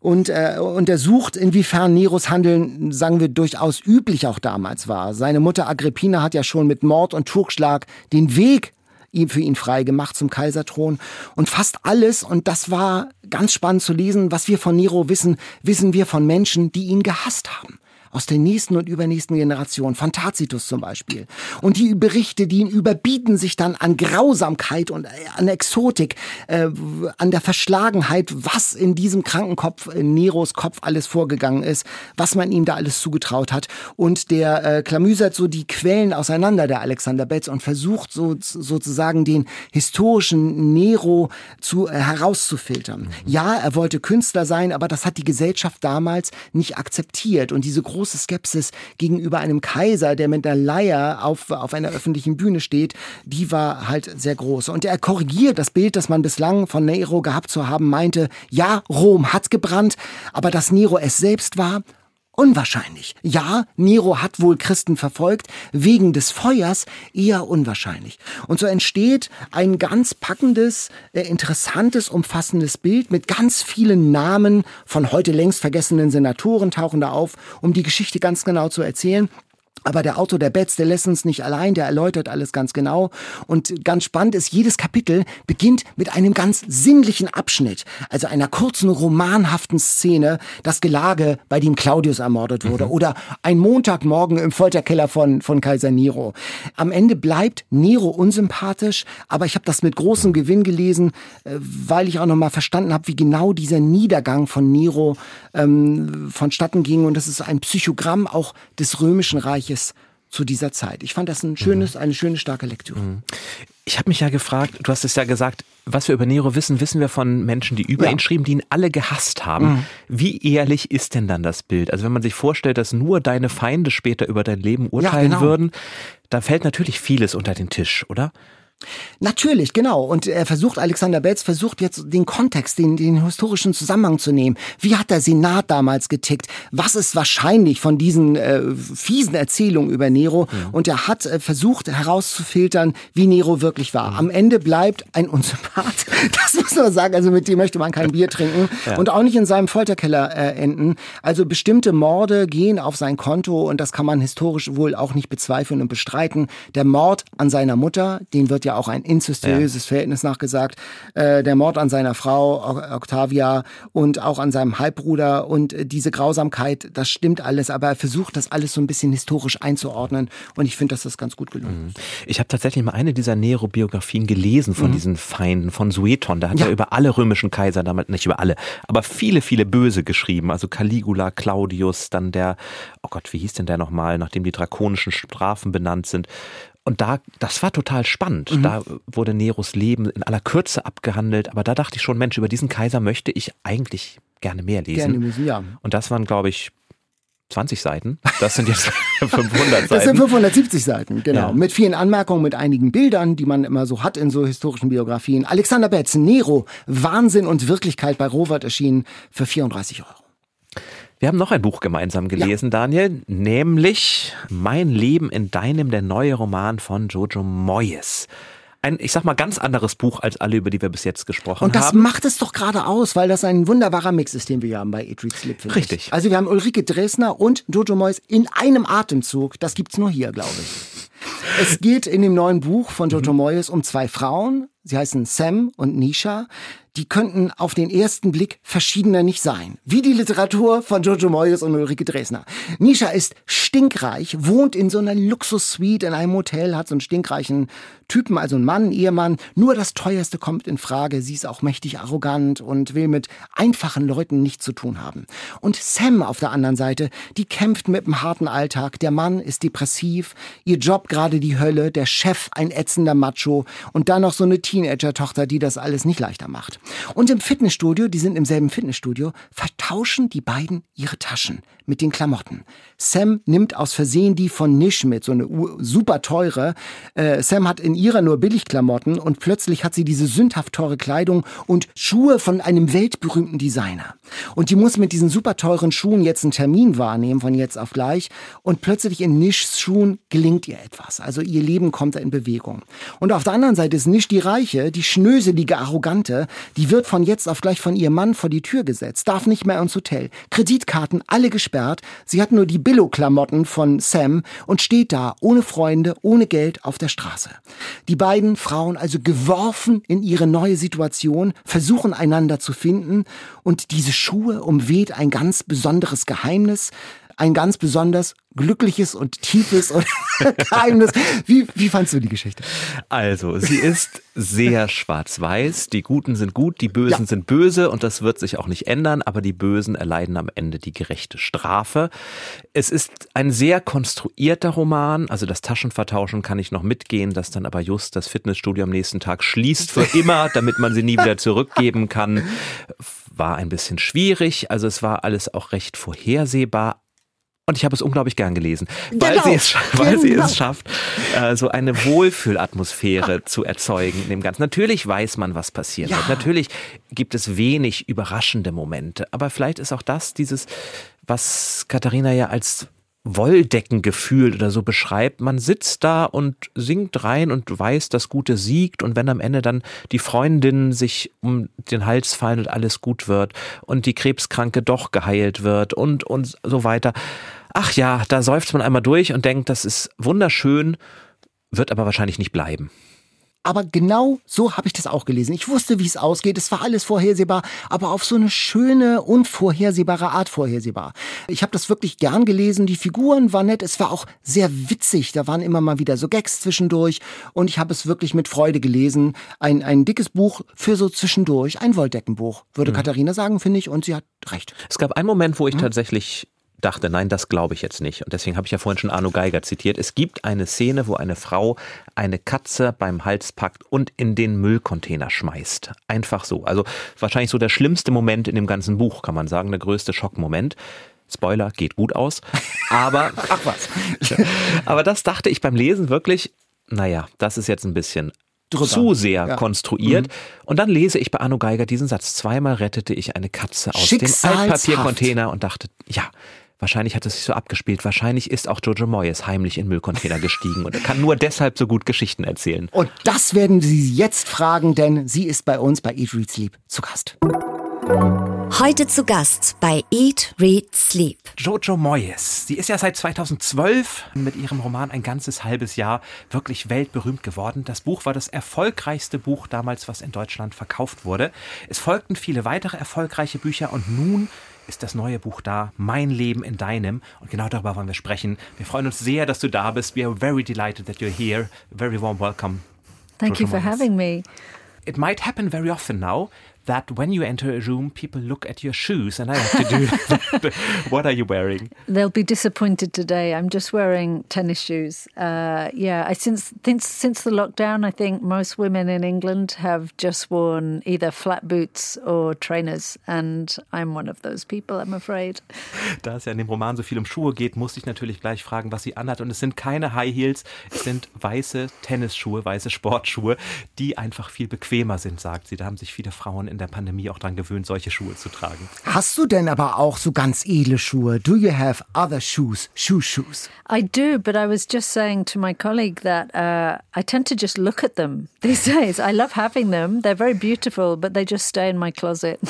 Und, äh, und er untersucht, inwiefern Neros Handeln, sagen wir, durchaus üblich auch damals war. Seine Mutter Agrippina hat ja schon mit Mord und Totschlag den Weg für ihn frei gemacht zum Kaiserthron. Und fast alles, und das war ganz spannend zu lesen, was wir von Nero wissen, wissen wir von Menschen, die ihn gehasst haben aus der nächsten und übernächsten Generation, von Tacitus zum Beispiel. Und die Berichte, die ihn überbieten sich dann an Grausamkeit und äh, an Exotik, äh, an der Verschlagenheit, was in diesem Krankenkopf, in Neros Kopf alles vorgegangen ist, was man ihm da alles zugetraut hat. Und der äh, klamüsert so die Quellen auseinander, der Alexander Betz, und versucht so, sozusagen den historischen Nero zu, äh, herauszufiltern. Mhm. Ja, er wollte Künstler sein, aber das hat die Gesellschaft damals nicht akzeptiert. Und diese große große Skepsis gegenüber einem Kaiser, der mit einer Leier auf, auf einer öffentlichen Bühne steht, die war halt sehr groß. Und er korrigiert das Bild, das man bislang von Nero gehabt zu haben meinte, ja, Rom hat gebrannt, aber dass Nero es selbst war, Unwahrscheinlich. Ja, Nero hat wohl Christen verfolgt, wegen des Feuers eher unwahrscheinlich. Und so entsteht ein ganz packendes, äh, interessantes, umfassendes Bild mit ganz vielen Namen von heute längst vergessenen Senatoren tauchen da auf, um die Geschichte ganz genau zu erzählen. Aber der Autor der Betz, der lässt uns nicht allein, der erläutert alles ganz genau. Und ganz spannend ist, jedes Kapitel beginnt mit einem ganz sinnlichen Abschnitt, also einer kurzen romanhaften Szene, das Gelage, bei dem Claudius ermordet wurde, mhm. oder ein Montagmorgen im Folterkeller von, von Kaiser Nero. Am Ende bleibt Nero unsympathisch, aber ich habe das mit großem Gewinn gelesen, äh, weil ich auch nochmal verstanden habe, wie genau dieser Niedergang von Nero ähm, vonstatten ging. Und das ist ein Psychogramm auch des Römischen Reiches Ähnliches zu dieser Zeit. Ich fand das ein schönes, mhm. eine schöne, starke Lektüre. Mhm. Ich habe mich ja gefragt, du hast es ja gesagt, was wir über Nero wissen, wissen wir von Menschen, die über ja. ihn schrieben, die ihn alle gehasst haben. Mhm. Wie ehrlich ist denn dann das Bild? Also wenn man sich vorstellt, dass nur deine Feinde später über dein Leben urteilen ja, genau. würden, da fällt natürlich vieles unter den Tisch, oder? Natürlich, genau. Und er versucht, Alexander Betz versucht jetzt den Kontext, den, den historischen Zusammenhang zu nehmen. Wie hat der Senat damals getickt? Was ist wahrscheinlich von diesen äh, fiesen Erzählungen über Nero? Ja. Und er hat äh, versucht herauszufiltern, wie Nero wirklich war. Ja. Am Ende bleibt ein Unsympath. Das muss man sagen. Also mit dem möchte man kein Bier trinken ja. und auch nicht in seinem Folterkeller äh, enden. Also bestimmte Morde gehen auf sein Konto und das kann man historisch wohl auch nicht bezweifeln und bestreiten. Der Mord an seiner Mutter, den wird wird ja auch ein incestuöses ja. Verhältnis nachgesagt. Äh, der Mord an seiner Frau, Octavia, und auch an seinem Halbbruder und äh, diese Grausamkeit, das stimmt alles, aber er versucht das alles so ein bisschen historisch einzuordnen und ich finde, dass das ganz gut gelungen ist. Mhm. Ich habe tatsächlich mal eine dieser Nero-Biografien gelesen von mhm. diesen Feinden, von Sueton. Da hat ja. er über alle römischen Kaiser, damit nicht über alle, aber viele, viele Böse geschrieben. Also Caligula, Claudius, dann der, oh Gott, wie hieß denn der nochmal, nachdem die drakonischen Strafen benannt sind. Und da, das war total spannend. Mhm. Da wurde Neros Leben in aller Kürze abgehandelt. Aber da dachte ich schon, Mensch, über diesen Kaiser möchte ich eigentlich gerne mehr lesen. Gerne lesen, ja. Und das waren, glaube ich, 20 Seiten. Das sind jetzt 500 Seiten. Das sind 570 Seiten, genau. Ja. Mit vielen Anmerkungen, mit einigen Bildern, die man immer so hat in so historischen Biografien. Alexander Betz, Nero, Wahnsinn und Wirklichkeit bei Robert erschienen für 34 Euro. Wir haben noch ein Buch gemeinsam gelesen, ja. Daniel, nämlich Mein Leben in deinem, der neue Roman von Jojo Moyes ein, ich sag mal, ganz anderes Buch als alle, über die wir bis jetzt gesprochen haben. Und das haben. macht es doch gerade aus, weil das ein wunderbarer Mix ist, den wir haben bei Eat, Read, Sleep. Richtig. Ich. Also wir haben Ulrike Dresner und Jojo Moyes in einem Atemzug. Das gibt's nur hier, glaube ich. Es geht in dem neuen Buch von Jojo mhm. Moyes um zwei Frauen. Sie heißen Sam und Nisha die könnten auf den ersten Blick verschiedener nicht sein. Wie die Literatur von Jojo Moyes und Ulrike Dresner. Nisha ist stinkreich, wohnt in so einer Luxussuite in einem Hotel, hat so einen stinkreichen Typen, also einen Mann, Ehemann. Nur das Teuerste kommt in Frage. Sie ist auch mächtig arrogant und will mit einfachen Leuten nichts zu tun haben. Und Sam auf der anderen Seite, die kämpft mit dem harten Alltag. Der Mann ist depressiv, ihr Job gerade die Hölle, der Chef ein ätzender Macho und dann noch so eine Teenager-Tochter, die das alles nicht leichter macht. Und im Fitnessstudio, die sind im selben Fitnessstudio, vertauschen die beiden ihre Taschen mit den Klamotten. Sam nimmt aus Versehen die von Nish mit, so eine super teure. Äh, Sam hat in ihrer nur Billigklamotten und plötzlich hat sie diese sündhaft teure Kleidung und Schuhe von einem weltberühmten Designer. Und die muss mit diesen super teuren Schuhen jetzt einen Termin wahrnehmen, von jetzt auf gleich. Und plötzlich in Nishs Schuhen gelingt ihr etwas. Also ihr Leben kommt da in Bewegung. Und auf der anderen Seite ist Nish die Reiche, die schnöselige, arrogante, die wird von jetzt auf gleich von ihrem Mann vor die Tür gesetzt, darf nicht mehr ins Hotel. Kreditkarten alle gesperrt. Sie hat nur die Billo-Klamotten von Sam und steht da ohne Freunde, ohne Geld auf der Straße. Die beiden Frauen also geworfen in ihre neue Situation, versuchen einander zu finden. Und diese Schuhe umweht ein ganz besonderes Geheimnis, ein ganz besonders glückliches und tiefes Geheimnis. Wie, wie fandst du die Geschichte? Also, sie ist sehr schwarz-weiß. Die Guten sind gut, die Bösen ja. sind böse und das wird sich auch nicht ändern, aber die Bösen erleiden am Ende die gerechte Strafe. Es ist ein sehr konstruierter Roman. Also das Taschenvertauschen kann ich noch mitgehen, dass dann aber just das Fitnessstudio am nächsten Tag schließt für immer, damit man sie nie wieder zurückgeben kann. War ein bisschen schwierig. Also es war alles auch recht vorhersehbar, und ich habe es unglaublich gern gelesen, weil, genau. sie, es, weil genau. sie es genau. schafft, äh, so eine Wohlfühlatmosphäre zu erzeugen in dem Ganzen. Natürlich weiß man, was passiert ja. Natürlich gibt es wenig überraschende Momente. Aber vielleicht ist auch das dieses, was Katharina ja als Wolldeckengefühl oder so beschreibt. Man sitzt da und singt rein und weiß, das Gute siegt und wenn am Ende dann die Freundinnen sich um den Hals fallen und alles gut wird und die Krebskranke doch geheilt wird und, und so weiter. Ach ja, da seufzt man einmal durch und denkt, das ist wunderschön, wird aber wahrscheinlich nicht bleiben. Aber genau so habe ich das auch gelesen. Ich wusste, wie es ausgeht. Es war alles vorhersehbar, aber auf so eine schöne, unvorhersehbare Art vorhersehbar. Ich habe das wirklich gern gelesen. Die Figuren waren nett. Es war auch sehr witzig. Da waren immer mal wieder so Gags zwischendurch. Und ich habe es wirklich mit Freude gelesen. Ein, ein dickes Buch für so zwischendurch. Ein Wolldeckenbuch, würde mhm. Katharina sagen, finde ich. Und sie hat recht. Es gab einen Moment, wo ich mhm. tatsächlich dachte, nein, das glaube ich jetzt nicht. Und deswegen habe ich ja vorhin schon Arno Geiger zitiert. Es gibt eine Szene, wo eine Frau eine Katze beim Hals packt und in den Müllcontainer schmeißt. Einfach so. Also wahrscheinlich so der schlimmste Moment in dem ganzen Buch, kann man sagen, der größte Schockmoment. Spoiler, geht gut aus. Aber, ach was. aber das dachte ich beim Lesen wirklich, naja, das ist jetzt ein bisschen Drüber. zu sehr ja. konstruiert. Mhm. Und dann lese ich bei Arno Geiger diesen Satz. Zweimal rettete ich eine Katze aus dem Altpapiercontainer und dachte, ja, Wahrscheinlich hat es sich so abgespielt. Wahrscheinlich ist auch Jojo Moyes heimlich in Müllcontainer gestiegen und kann nur deshalb so gut Geschichten erzählen. Und das werden Sie jetzt fragen, denn sie ist bei uns bei Eat, Read, Sleep zu Gast. Heute zu Gast bei Eat, Read, Sleep. Jojo Moyes. Sie ist ja seit 2012 mit ihrem Roman ein ganzes halbes Jahr wirklich weltberühmt geworden. Das Buch war das erfolgreichste Buch damals, was in Deutschland verkauft wurde. Es folgten viele weitere erfolgreiche Bücher und nun ist das neue Buch da, Mein Leben in deinem. Und genau darüber wollen wir sprechen. Wir freuen uns sehr, dass du da bist. We are very delighted that you're here. very warm welcome. Thank Jojo you for Moyes. having me. It might happen very often now that when you enter a room, people look at your shoes, and I have to do. what are you wearing? They'll be disappointed today. I'm just wearing tennis shoes. Uh, yeah, I since since since the lockdown, I think most women in England have just worn either flat boots or trainers, and I'm one of those people. I'm afraid. Da es ja in dem Roman so viel um Schuhe geht, musste ich natürlich gleich fragen, was sie anhat. Und es sind keine High Heels, es sind weiße Tennisschuhe, weiße Sportschuhe, die einfach viel bequemer sind, sagt sie. Da haben sich viele Frauen in der Pandemie auch daran gewöhnt, solche Schuhe zu tragen. Hast du denn aber auch so ganz edle Schuhe? Do you have other shoes, shoe shoes? I do, but I was just saying to my colleague that uh, I tend to just look at them these days. I love having them. They're very beautiful, but they just stay in my closet.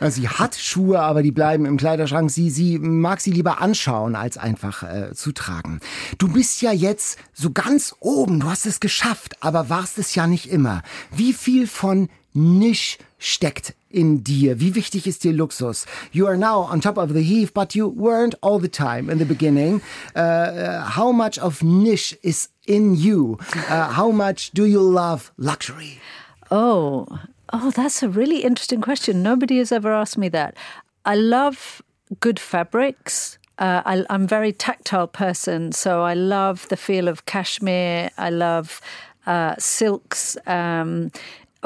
Sie hat Schuhe, aber die bleiben im Kleiderschrank. Sie, sie mag sie lieber anschauen, als einfach äh, zu tragen. Du bist ja jetzt so ganz oben. Du hast es geschafft, aber warst es ja nicht immer. Wie viel von Nisch steckt in dir? Wie wichtig ist dir Luxus? You are now on top of the heap, but you weren't all the time in the beginning. Uh, uh, how much of niche is in you? Uh, how much do you love luxury? Oh, oh, that's a really interesting question. Nobody has ever asked me that. I love good fabrics. Uh, I, am a very tactile person, so I love the feel of cashmere. I love uh, silks. Um,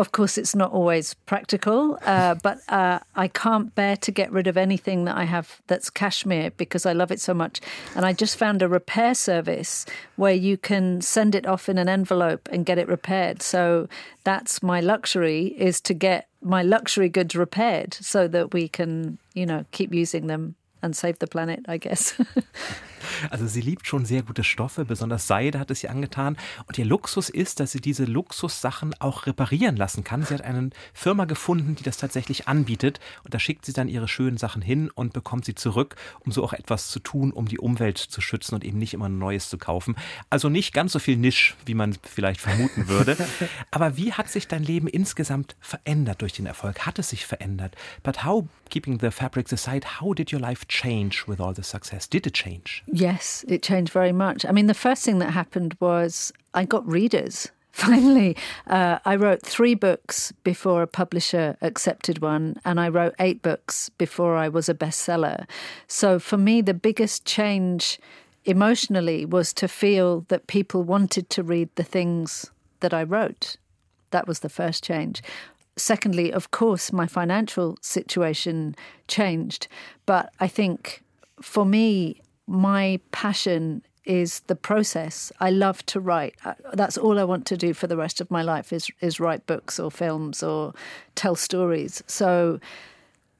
of course, it's not always practical, uh, but uh, I can't bear to get rid of anything that I have that's cashmere because I love it so much. And I just found a repair service where you can send it off in an envelope and get it repaired. So that's my luxury is to get my luxury goods repaired so that we can, you know, keep using them and save the planet, I guess. Also sie liebt schon sehr gute Stoffe, besonders Seide hat es ihr angetan. Und ihr Luxus ist, dass sie diese Luxussachen auch reparieren lassen kann. Sie hat eine Firma gefunden, die das tatsächlich anbietet. Und da schickt sie dann ihre schönen Sachen hin und bekommt sie zurück, um so auch etwas zu tun, um die Umwelt zu schützen und eben nicht immer Neues zu kaufen. Also nicht ganz so viel Nisch, wie man vielleicht vermuten würde. Aber wie hat sich dein Leben insgesamt verändert durch den Erfolg? Hat es sich verändert? But how, keeping the fabrics aside, how did your life change with all the success? Did it change? Yes, it changed very much. I mean, the first thing that happened was I got readers. Finally, uh, I wrote three books before a publisher accepted one, and I wrote eight books before I was a bestseller. So for me, the biggest change emotionally was to feel that people wanted to read the things that I wrote. That was the first change. Secondly, of course, my financial situation changed, but I think for me, my passion is the process. I love to write. Uh, that's all I want to do for the rest of my life is is write books or films or tell stories. So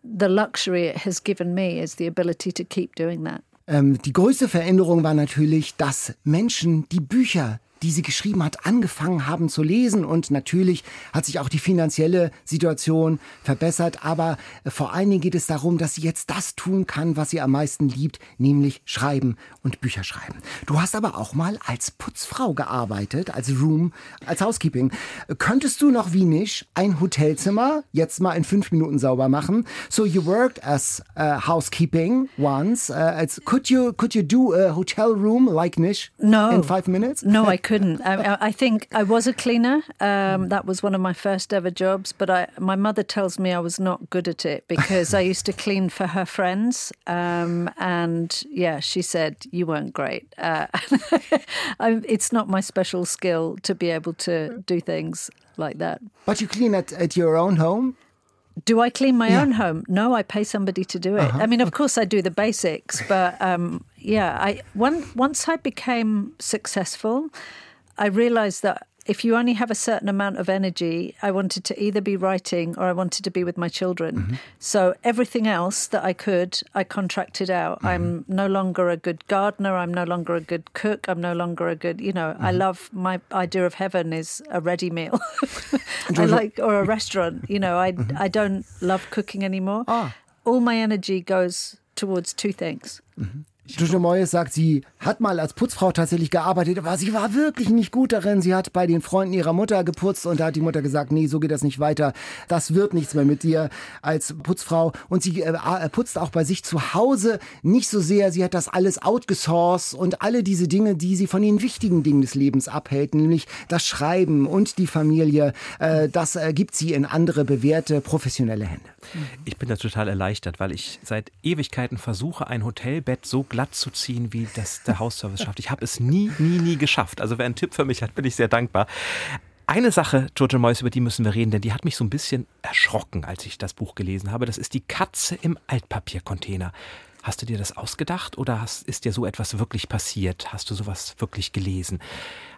the luxury it has given me is the ability to keep doing that. Ähm, die größte Veränderung war natürlich, dass Menschen die Bücher die sie geschrieben hat, angefangen haben zu lesen. Und natürlich hat sich auch die finanzielle Situation verbessert. Aber äh, vor allen Dingen geht es darum, dass sie jetzt das tun kann, was sie am meisten liebt, nämlich schreiben und Bücher schreiben. Du hast aber auch mal als Putzfrau gearbeitet, als Room, als Housekeeping. Könntest du noch wie nicht ein Hotelzimmer jetzt mal in fünf Minuten sauber machen? So you worked as uh, housekeeping once. Uh, could you could you do a hotel room like Nish no. in five minutes? No, I couldn't. I, I, think I was a cleaner. Um, that was one of my first ever jobs. But I, my mother tells me I was not good at it because I used to clean for her friends. Um, and yeah, she said you weren't great. Uh, it's not my special skill to be able to do things like that. But you clean at, at your own home? Do I clean my yeah. own home? No, I pay somebody to do it. Uh-huh. I mean, of course, I do the basics, but um, yeah, I one, once I became successful, I realized that if you only have a certain amount of energy, I wanted to either be writing or I wanted to be with my children. Mm-hmm. So everything else that I could, I contracted out. Mm-hmm. I'm no longer a good gardener. I'm no longer a good cook. I'm no longer a good, you know, mm-hmm. I love my idea of heaven is a ready meal. I like, or a restaurant. You know, I, mm-hmm. I don't love cooking anymore. Ah. All my energy goes towards two things. Moyes sagt, sie hat mal als Putzfrau tatsächlich gearbeitet, aber sie war wirklich nicht gut darin. Sie hat bei den Freunden ihrer Mutter geputzt und da hat die Mutter gesagt, nee, so geht das nicht weiter. Das wird nichts mehr mit dir als Putzfrau. Und sie äh, äh putzt auch bei sich zu Hause nicht so sehr. Sie hat das alles outgesourced und alle diese Dinge, die sie von den wichtigen Dingen des Lebens abhält, nämlich das Schreiben und die Familie, äh, das äh, gibt sie in andere bewährte professionelle Hände. Ich bin da total erleichtert, weil ich seit Ewigkeiten versuche, ein Hotelbett so glatt zu ziehen, wie das der Hausservice schafft. Ich habe es nie, nie, nie geschafft. Also wer einen Tipp für mich hat, bin ich sehr dankbar. Eine Sache, George Moyes, über die müssen wir reden, denn die hat mich so ein bisschen erschrocken, als ich das Buch gelesen habe. Das ist die Katze im Altpapiercontainer. Hast du dir das ausgedacht oder hast, ist dir so etwas wirklich passiert? Hast du sowas wirklich gelesen?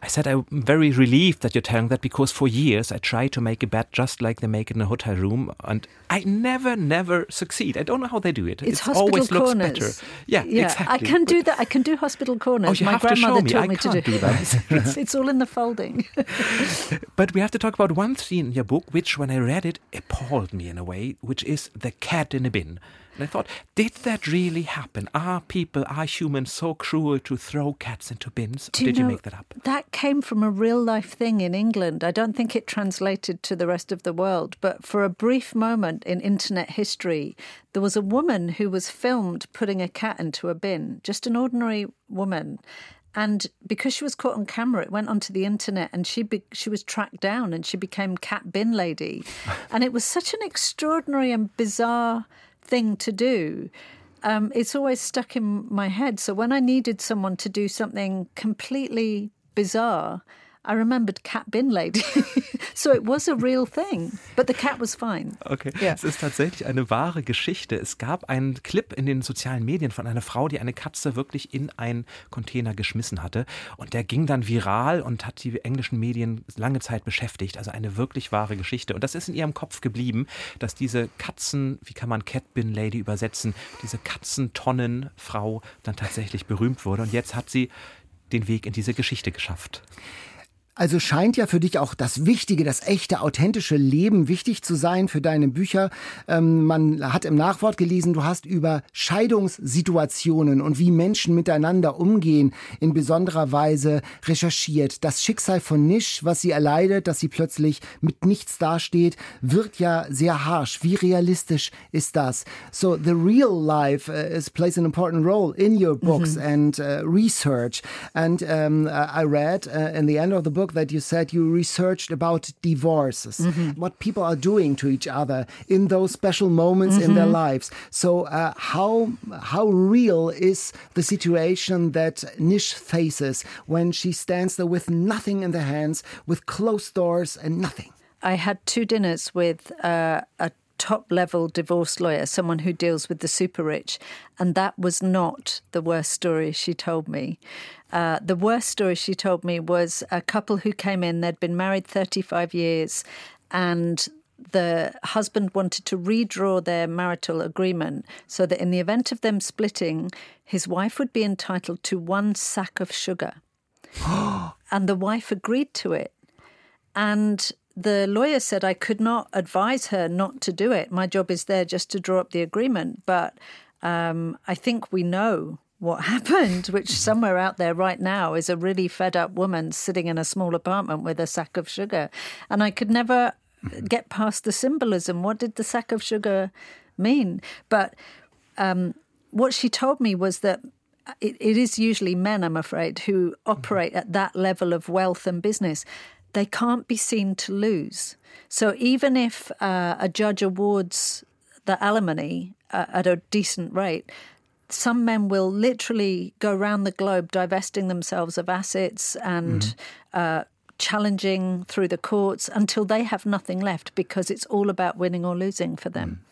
I said I'm very relieved that you're telling that because for years I tried to make a bed just like they make it in a hotel room and I never, never succeed. I don't know how they do it. It's, it always corners. looks better. Yeah, yeah, exactly. I can do that. I can do hospital corners. Oh, you My have grandmother to show me. taught I me can't to do, do that. it's all in the folding. but we have to talk about one scene in your book, which when I read it appalled me in a way, which is the cat in a bin. And I thought, did that really happen? Are people, are humans so cruel to throw cats into bins? Did you, you make that up? That came from a real life thing in England. I don't think it translated to the rest of the world, but for a brief moment in internet history, there was a woman who was filmed putting a cat into a bin, just an ordinary woman. And because she was caught on camera, it went onto the internet, and she be, she was tracked down, and she became Cat Bin Lady, and it was such an extraordinary and bizarre thing to do. Um, it's always stuck in my head. So when I needed someone to do something completely bizarre, I remembered Cat Bin Lady. so it was a real thing. But the cat was fine. Okay. Ja. Es ist tatsächlich eine wahre Geschichte. Es gab einen Clip in den sozialen Medien von einer Frau, die eine Katze wirklich in einen Container geschmissen hatte. Und der ging dann viral und hat die englischen Medien lange Zeit beschäftigt. Also eine wirklich wahre Geschichte. Und das ist in ihrem Kopf geblieben, dass diese Katzen, wie kann man Cat Bin Lady übersetzen, diese Katzentonnenfrau dann tatsächlich berühmt wurde. Und jetzt hat sie den Weg in diese Geschichte geschafft. Also scheint ja für dich auch das Wichtige, das echte, authentische Leben wichtig zu sein für deine Bücher. Ähm, man hat im Nachwort gelesen, du hast über Scheidungssituationen und wie Menschen miteinander umgehen in besonderer Weise recherchiert. Das Schicksal von Nish, was sie erleidet, dass sie plötzlich mit nichts dasteht, wirkt ja sehr harsh. Wie realistisch ist das? So the real life uh, is plays an important role in your books mhm. and uh, research. And um, I read uh, in the end of the book book that you said you researched about divorces, mm-hmm. what people are doing to each other in those special moments mm-hmm. in their mm-hmm. lives. So, uh, how how real is the situation that Nish faces when she stands there with nothing in the hands, with closed doors and nothing? I had two dinners with uh, a top level divorce lawyer, someone who deals with the super rich. And that was not the worst story she told me. Uh, the worst story she told me was a couple who came in, they'd been married 35 years, and the husband wanted to redraw their marital agreement so that in the event of them splitting, his wife would be entitled to one sack of sugar. and the wife agreed to it. And the lawyer said I could not advise her not to do it. My job is there just to draw up the agreement. But um, I think we know what happened, which somewhere out there right now is a really fed up woman sitting in a small apartment with a sack of sugar. And I could never get past the symbolism. What did the sack of sugar mean? But um, what she told me was that it, it is usually men, I'm afraid, who operate at that level of wealth and business. They can't be seen to lose. So even if uh, a judge awards the alimony uh, at a decent rate, some men will literally go around the globe divesting themselves of assets and mm. uh, challenging through the courts until they have nothing left because it's all about winning or losing for them. Mm.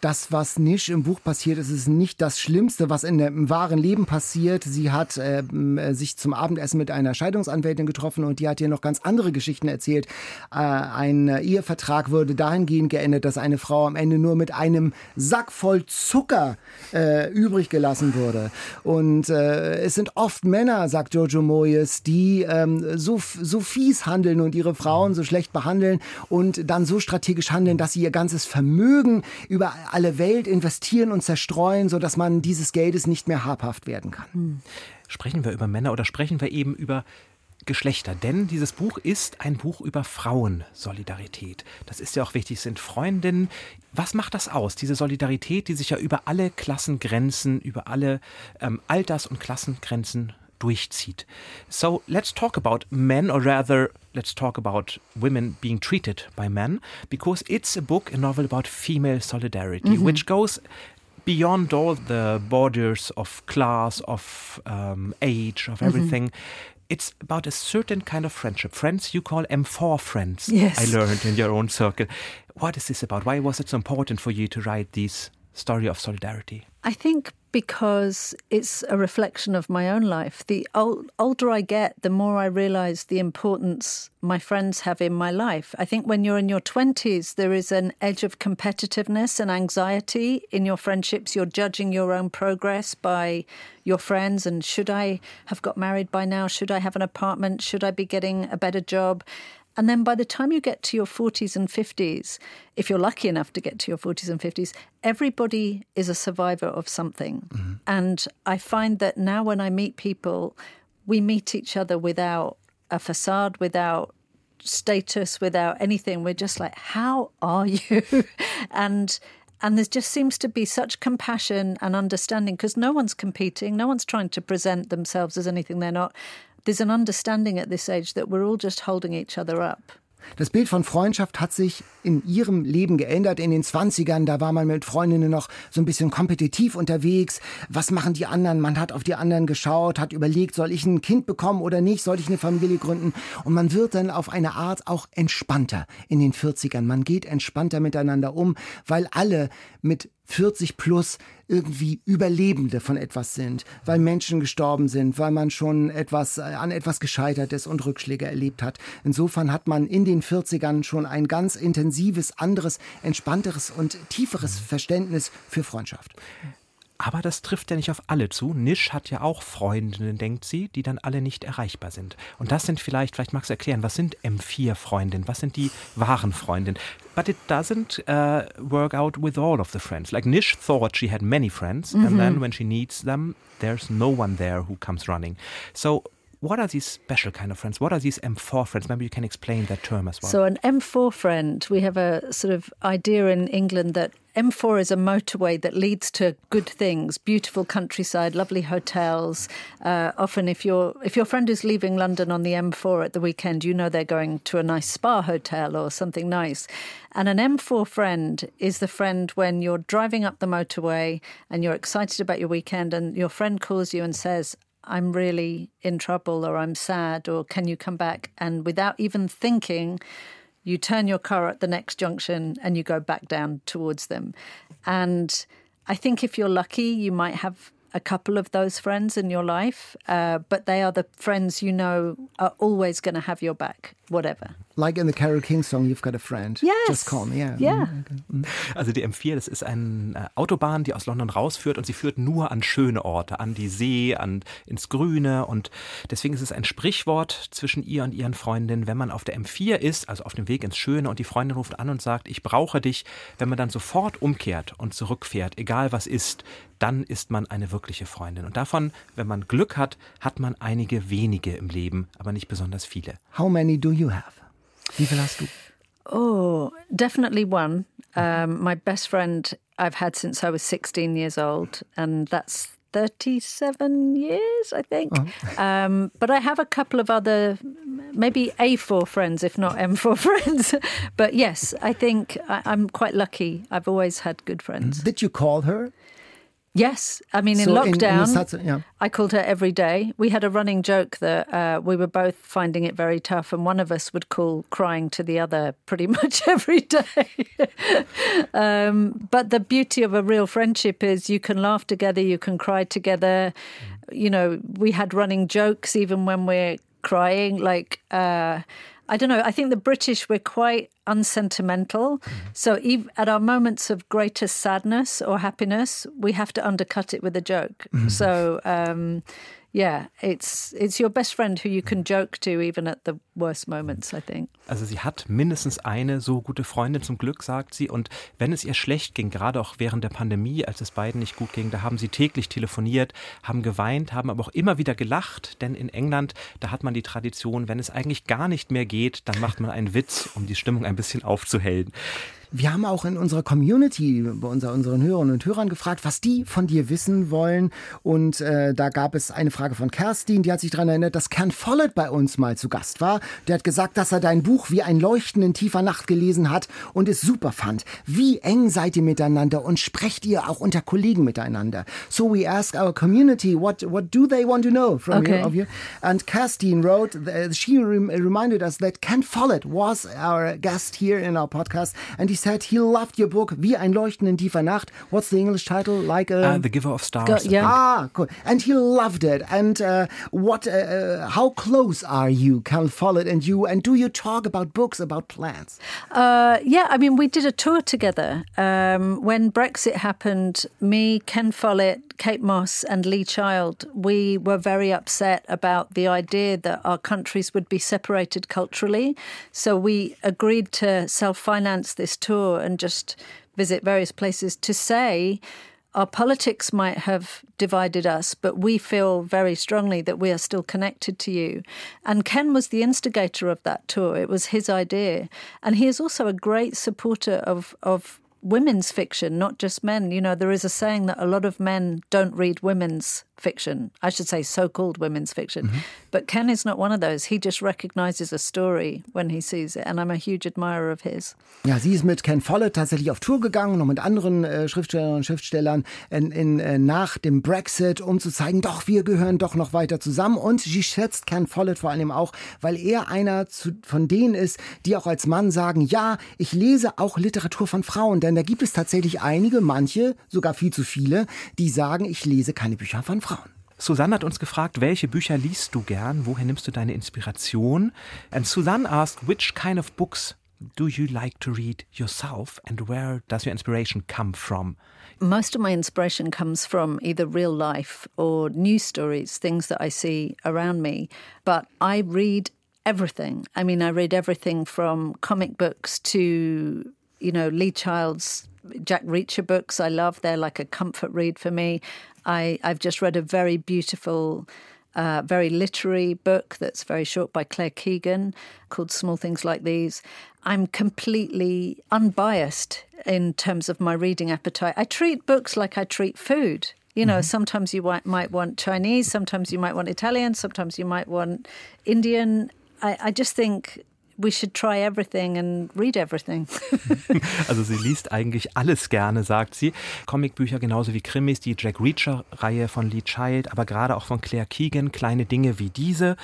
Das, was Nisch im Buch passiert, ist, ist nicht das Schlimmste, was in dem wahren Leben passiert. Sie hat äh, sich zum Abendessen mit einer Scheidungsanwältin getroffen und die hat ihr noch ganz andere Geschichten erzählt. Äh, ein Ehevertrag wurde dahingehend geendet, dass eine Frau am Ende nur mit einem Sack voll Zucker äh, übrig gelassen wurde. Und äh, es sind oft Männer, sagt Jojo Moyes, die ähm, so, so fies handeln und ihre Frauen so schlecht behandeln und dann so strategisch handeln, dass sie ihr ganzes Vermögen über alle Welt investieren und zerstreuen, sodass man dieses Geldes nicht mehr habhaft werden kann. Hm. Sprechen wir über Männer oder sprechen wir eben über Geschlechter, denn dieses Buch ist ein Buch über Frauensolidarität. Das ist ja auch wichtig, es sind Freundinnen. Was macht das aus, diese Solidarität, die sich ja über alle Klassengrenzen, über alle ähm, Alters- und Klassengrenzen durchzieht? So, let's talk about men, or rather, let's talk about women being treated by men, because it's a book, a novel about female solidarity, mm -hmm. which goes beyond all the borders of class, of um, age, of mm-hmm. everything. Mm -hmm it's about a certain kind of friendship. Friends you call M4 friends. Yes. I learned in your own circle. What is this about? Why was it so important for you to write this story of solidarity? I think because it's a reflection of my own life. The old, older I get, the more I realize the importance my friends have in my life. I think when you're in your 20s, there is an edge of competitiveness and anxiety in your friendships. You're judging your own progress by your friends and should I have got married by now? Should I have an apartment? Should I be getting a better job? And then by the time you get to your 40s and 50s, if you're lucky enough to get to your 40s and 50s, everybody is a survivor of something. Mm-hmm. And I find that now when I meet people, we meet each other without a facade, without status, without anything. We're just like, how are you? and and there just seems to be such compassion and understanding because no one's competing, no one's trying to present themselves as anything they're not. there's an understanding at this age that we're all just holding each other up. Das Bild von Freundschaft hat sich in ihrem Leben geändert. In den 20ern, da war man mit Freundinnen noch so ein bisschen kompetitiv unterwegs. Was machen die anderen? Man hat auf die anderen geschaut, hat überlegt, soll ich ein Kind bekommen oder nicht? Soll ich eine Familie gründen? Und man wird dann auf eine Art auch entspannter in den 40ern. Man geht entspannter miteinander um, weil alle mit 40 plus irgendwie Überlebende von etwas sind, weil Menschen gestorben sind, weil man schon etwas äh, an etwas gescheitert ist und Rückschläge erlebt hat. Insofern hat man in den 40ern schon ein ganz intensives, anderes, entspannteres und tieferes Verständnis für Freundschaft. Aber das trifft ja nicht auf alle zu. Nisch hat ja auch Freundinnen, denkt sie, die dann alle nicht erreichbar sind. Und das sind vielleicht, vielleicht magst du erklären, was sind M4-Freundinnen? Was sind die wahren Freundinnen? But it doesn't uh, work out with all of the friends. Like Nish thought she had many friends, mm -hmm. and then when she needs them, there's no one there who comes running. So what are these special kind of friends? What are these M4 friends? Maybe you can explain that term as well. So, an M4 friend, we have a sort of idea in England that M4 is a motorway that leads to good things, beautiful countryside, lovely hotels. Uh, often, if your if your friend is leaving London on the M4 at the weekend, you know they're going to a nice spa hotel or something nice. And an M4 friend is the friend when you're driving up the motorway and you're excited about your weekend, and your friend calls you and says, I'm really in trouble or I'm sad or can you come back? And without even thinking, you turn your car at the next junction and you go back down towards them. And I think if you're lucky, you might have a couple of those friends in your life, uh, but they are the friends you know are always going to have your back, whatever. Like in the Carol King song, You've Got a Friend. Yes. Just call me. Yeah. yeah. Mm-hmm. Also die M4, das ist eine äh, Autobahn, die aus London rausführt und sie führt nur an schöne Orte, an die See, an ins Grüne und deswegen ist es ein Sprichwort zwischen ihr und ihren Freundinnen, wenn man auf der M4 ist, also auf dem Weg ins Schöne und die Freundin ruft an und sagt, ich brauche dich, wenn man dann sofort umkehrt und zurückfährt, egal was ist, dann ist man eine wirkliche Freundin. Und davon, wenn man Glück hat, hat man einige wenige im Leben, aber nicht besonders viele. How many do you have? Wie viel hast du? Oh, definitely one. Um, my best friend I've had since I was 16 years old, and that's 37 years, I think. Oh. Um, but I have a couple of other, maybe A4 friends, if not M4 friends. but yes, I think I, am quite lucky. I've always had good friends. Did you call her? Yes, I mean in So in- in lockdown, yeah. I called her every day. We had a running joke that uh, we were both finding it very tough, and one of us would call crying to the other pretty much every day. um, but the beauty of a real friendship is you can laugh together, you can cry together. You know, we had running jokes even when we're crying. Like, uh, I don't know. I think the British we're quite unsentimental. So ev at our moments of greatest sadness or happiness, we have to undercut it with a joke. So um, yeah, it's it's your best friend who you can joke to even at the worst moments. I think. Also sie hat mindestens eine so gute Freundin zum Glück, sagt sie. Und wenn es ihr schlecht ging, gerade auch während der Pandemie, als es beiden nicht gut ging, da haben sie täglich telefoniert, haben geweint, haben aber auch immer wieder gelacht. Denn in England, da hat man die Tradition, wenn es eigentlich gar nicht mehr geht, dann macht man einen Witz, um die Stimmung ein bisschen aufzuhellen. Wir haben auch in unserer Community, bei unser, unseren Hörerinnen und Hörern gefragt, was die von dir wissen wollen. Und äh, da gab es eine Frage von Kerstin, die hat sich daran erinnert, dass Ken Follett bei uns mal zu Gast war. Der hat gesagt, dass er dein Buch wie ein Leuchten in tiefer Nacht gelesen hat und es super fand. Wie eng seid ihr miteinander und sprecht ihr auch unter Kollegen miteinander? So we ask our community, what, what do they want to know from Okay. you? And Kerstin wrote, uh, she rem- reminded us that Ken Follett was our guest here in our podcast, and he said he loved your book, Wie ein Leuchten in tiefer Nacht. What's the English title? Like a... Uh, the Giver of Stars. Go- yeah. Ah, cool. And he loved it. And uh, what? Uh, uh, how close are you, Ken Follett, and you? And do you talk about books, about plants? Uh, yeah, I mean, we did a tour together. Um, when Brexit happened, me, Ken Follett, Kate Moss, and Lee Child, we were very upset about the idea that our countries would be separated culturally. So we agreed to self finance this tour and just visit various places to say, our politics might have divided us, but we feel very strongly that we are still connected to you. And Ken was the instigator of that tour. It was his idea. And he is also a great supporter of, of women's fiction, not just men. You know, there is a saying that a lot of men don't read women's fiction. I should say so called women's fiction. But Ken is not one of those. He just recognizes a story when he sees it. And I'm a huge admirer of his. Ja, sie ist mit Ken Follett tatsächlich auf Tour gegangen, noch mit anderen äh, Schriftstellerinnen und Schriftstellern in, in, äh, nach dem Brexit, um zu zeigen, doch, wir gehören doch noch weiter zusammen. Und sie schätzt Ken Follett vor allem auch, weil er einer zu, von denen ist, die auch als Mann sagen, ja, ich lese auch Literatur von Frauen. Denn da gibt es tatsächlich einige, manche, sogar viel zu viele, die sagen, ich lese keine Bücher von Frauen. Susanne hat uns gefragt, welche Bücher liest du gern? Woher nimmst du deine Inspiration? And Susanne asked, which kind of books do you like to read yourself and where does your inspiration come from? most of my inspiration comes from either real life or news stories, things that I see around me. But I read everything. I mean, I read everything from comic books to, you know, Lee Child's Jack Reacher books. I love. They're like a comfort read for me. I, I've just read a very beautiful uh, very literary book that's very short by Claire Keegan called Small Things Like These. I'm completely unbiased in terms of my reading appetite. I treat books like I treat food. You know, sometimes you might, might want Chinese, sometimes you might want Italian, sometimes you might want Indian. I, I just think we should try everything and read everything. Also sie liest eigentlich alles gerne, sagt sie. Comicbücher genauso wie Krimis, die Jack Reacher-Reihe von Lee Child, aber gerade auch von Claire Keegan, kleine Dinge wie diese.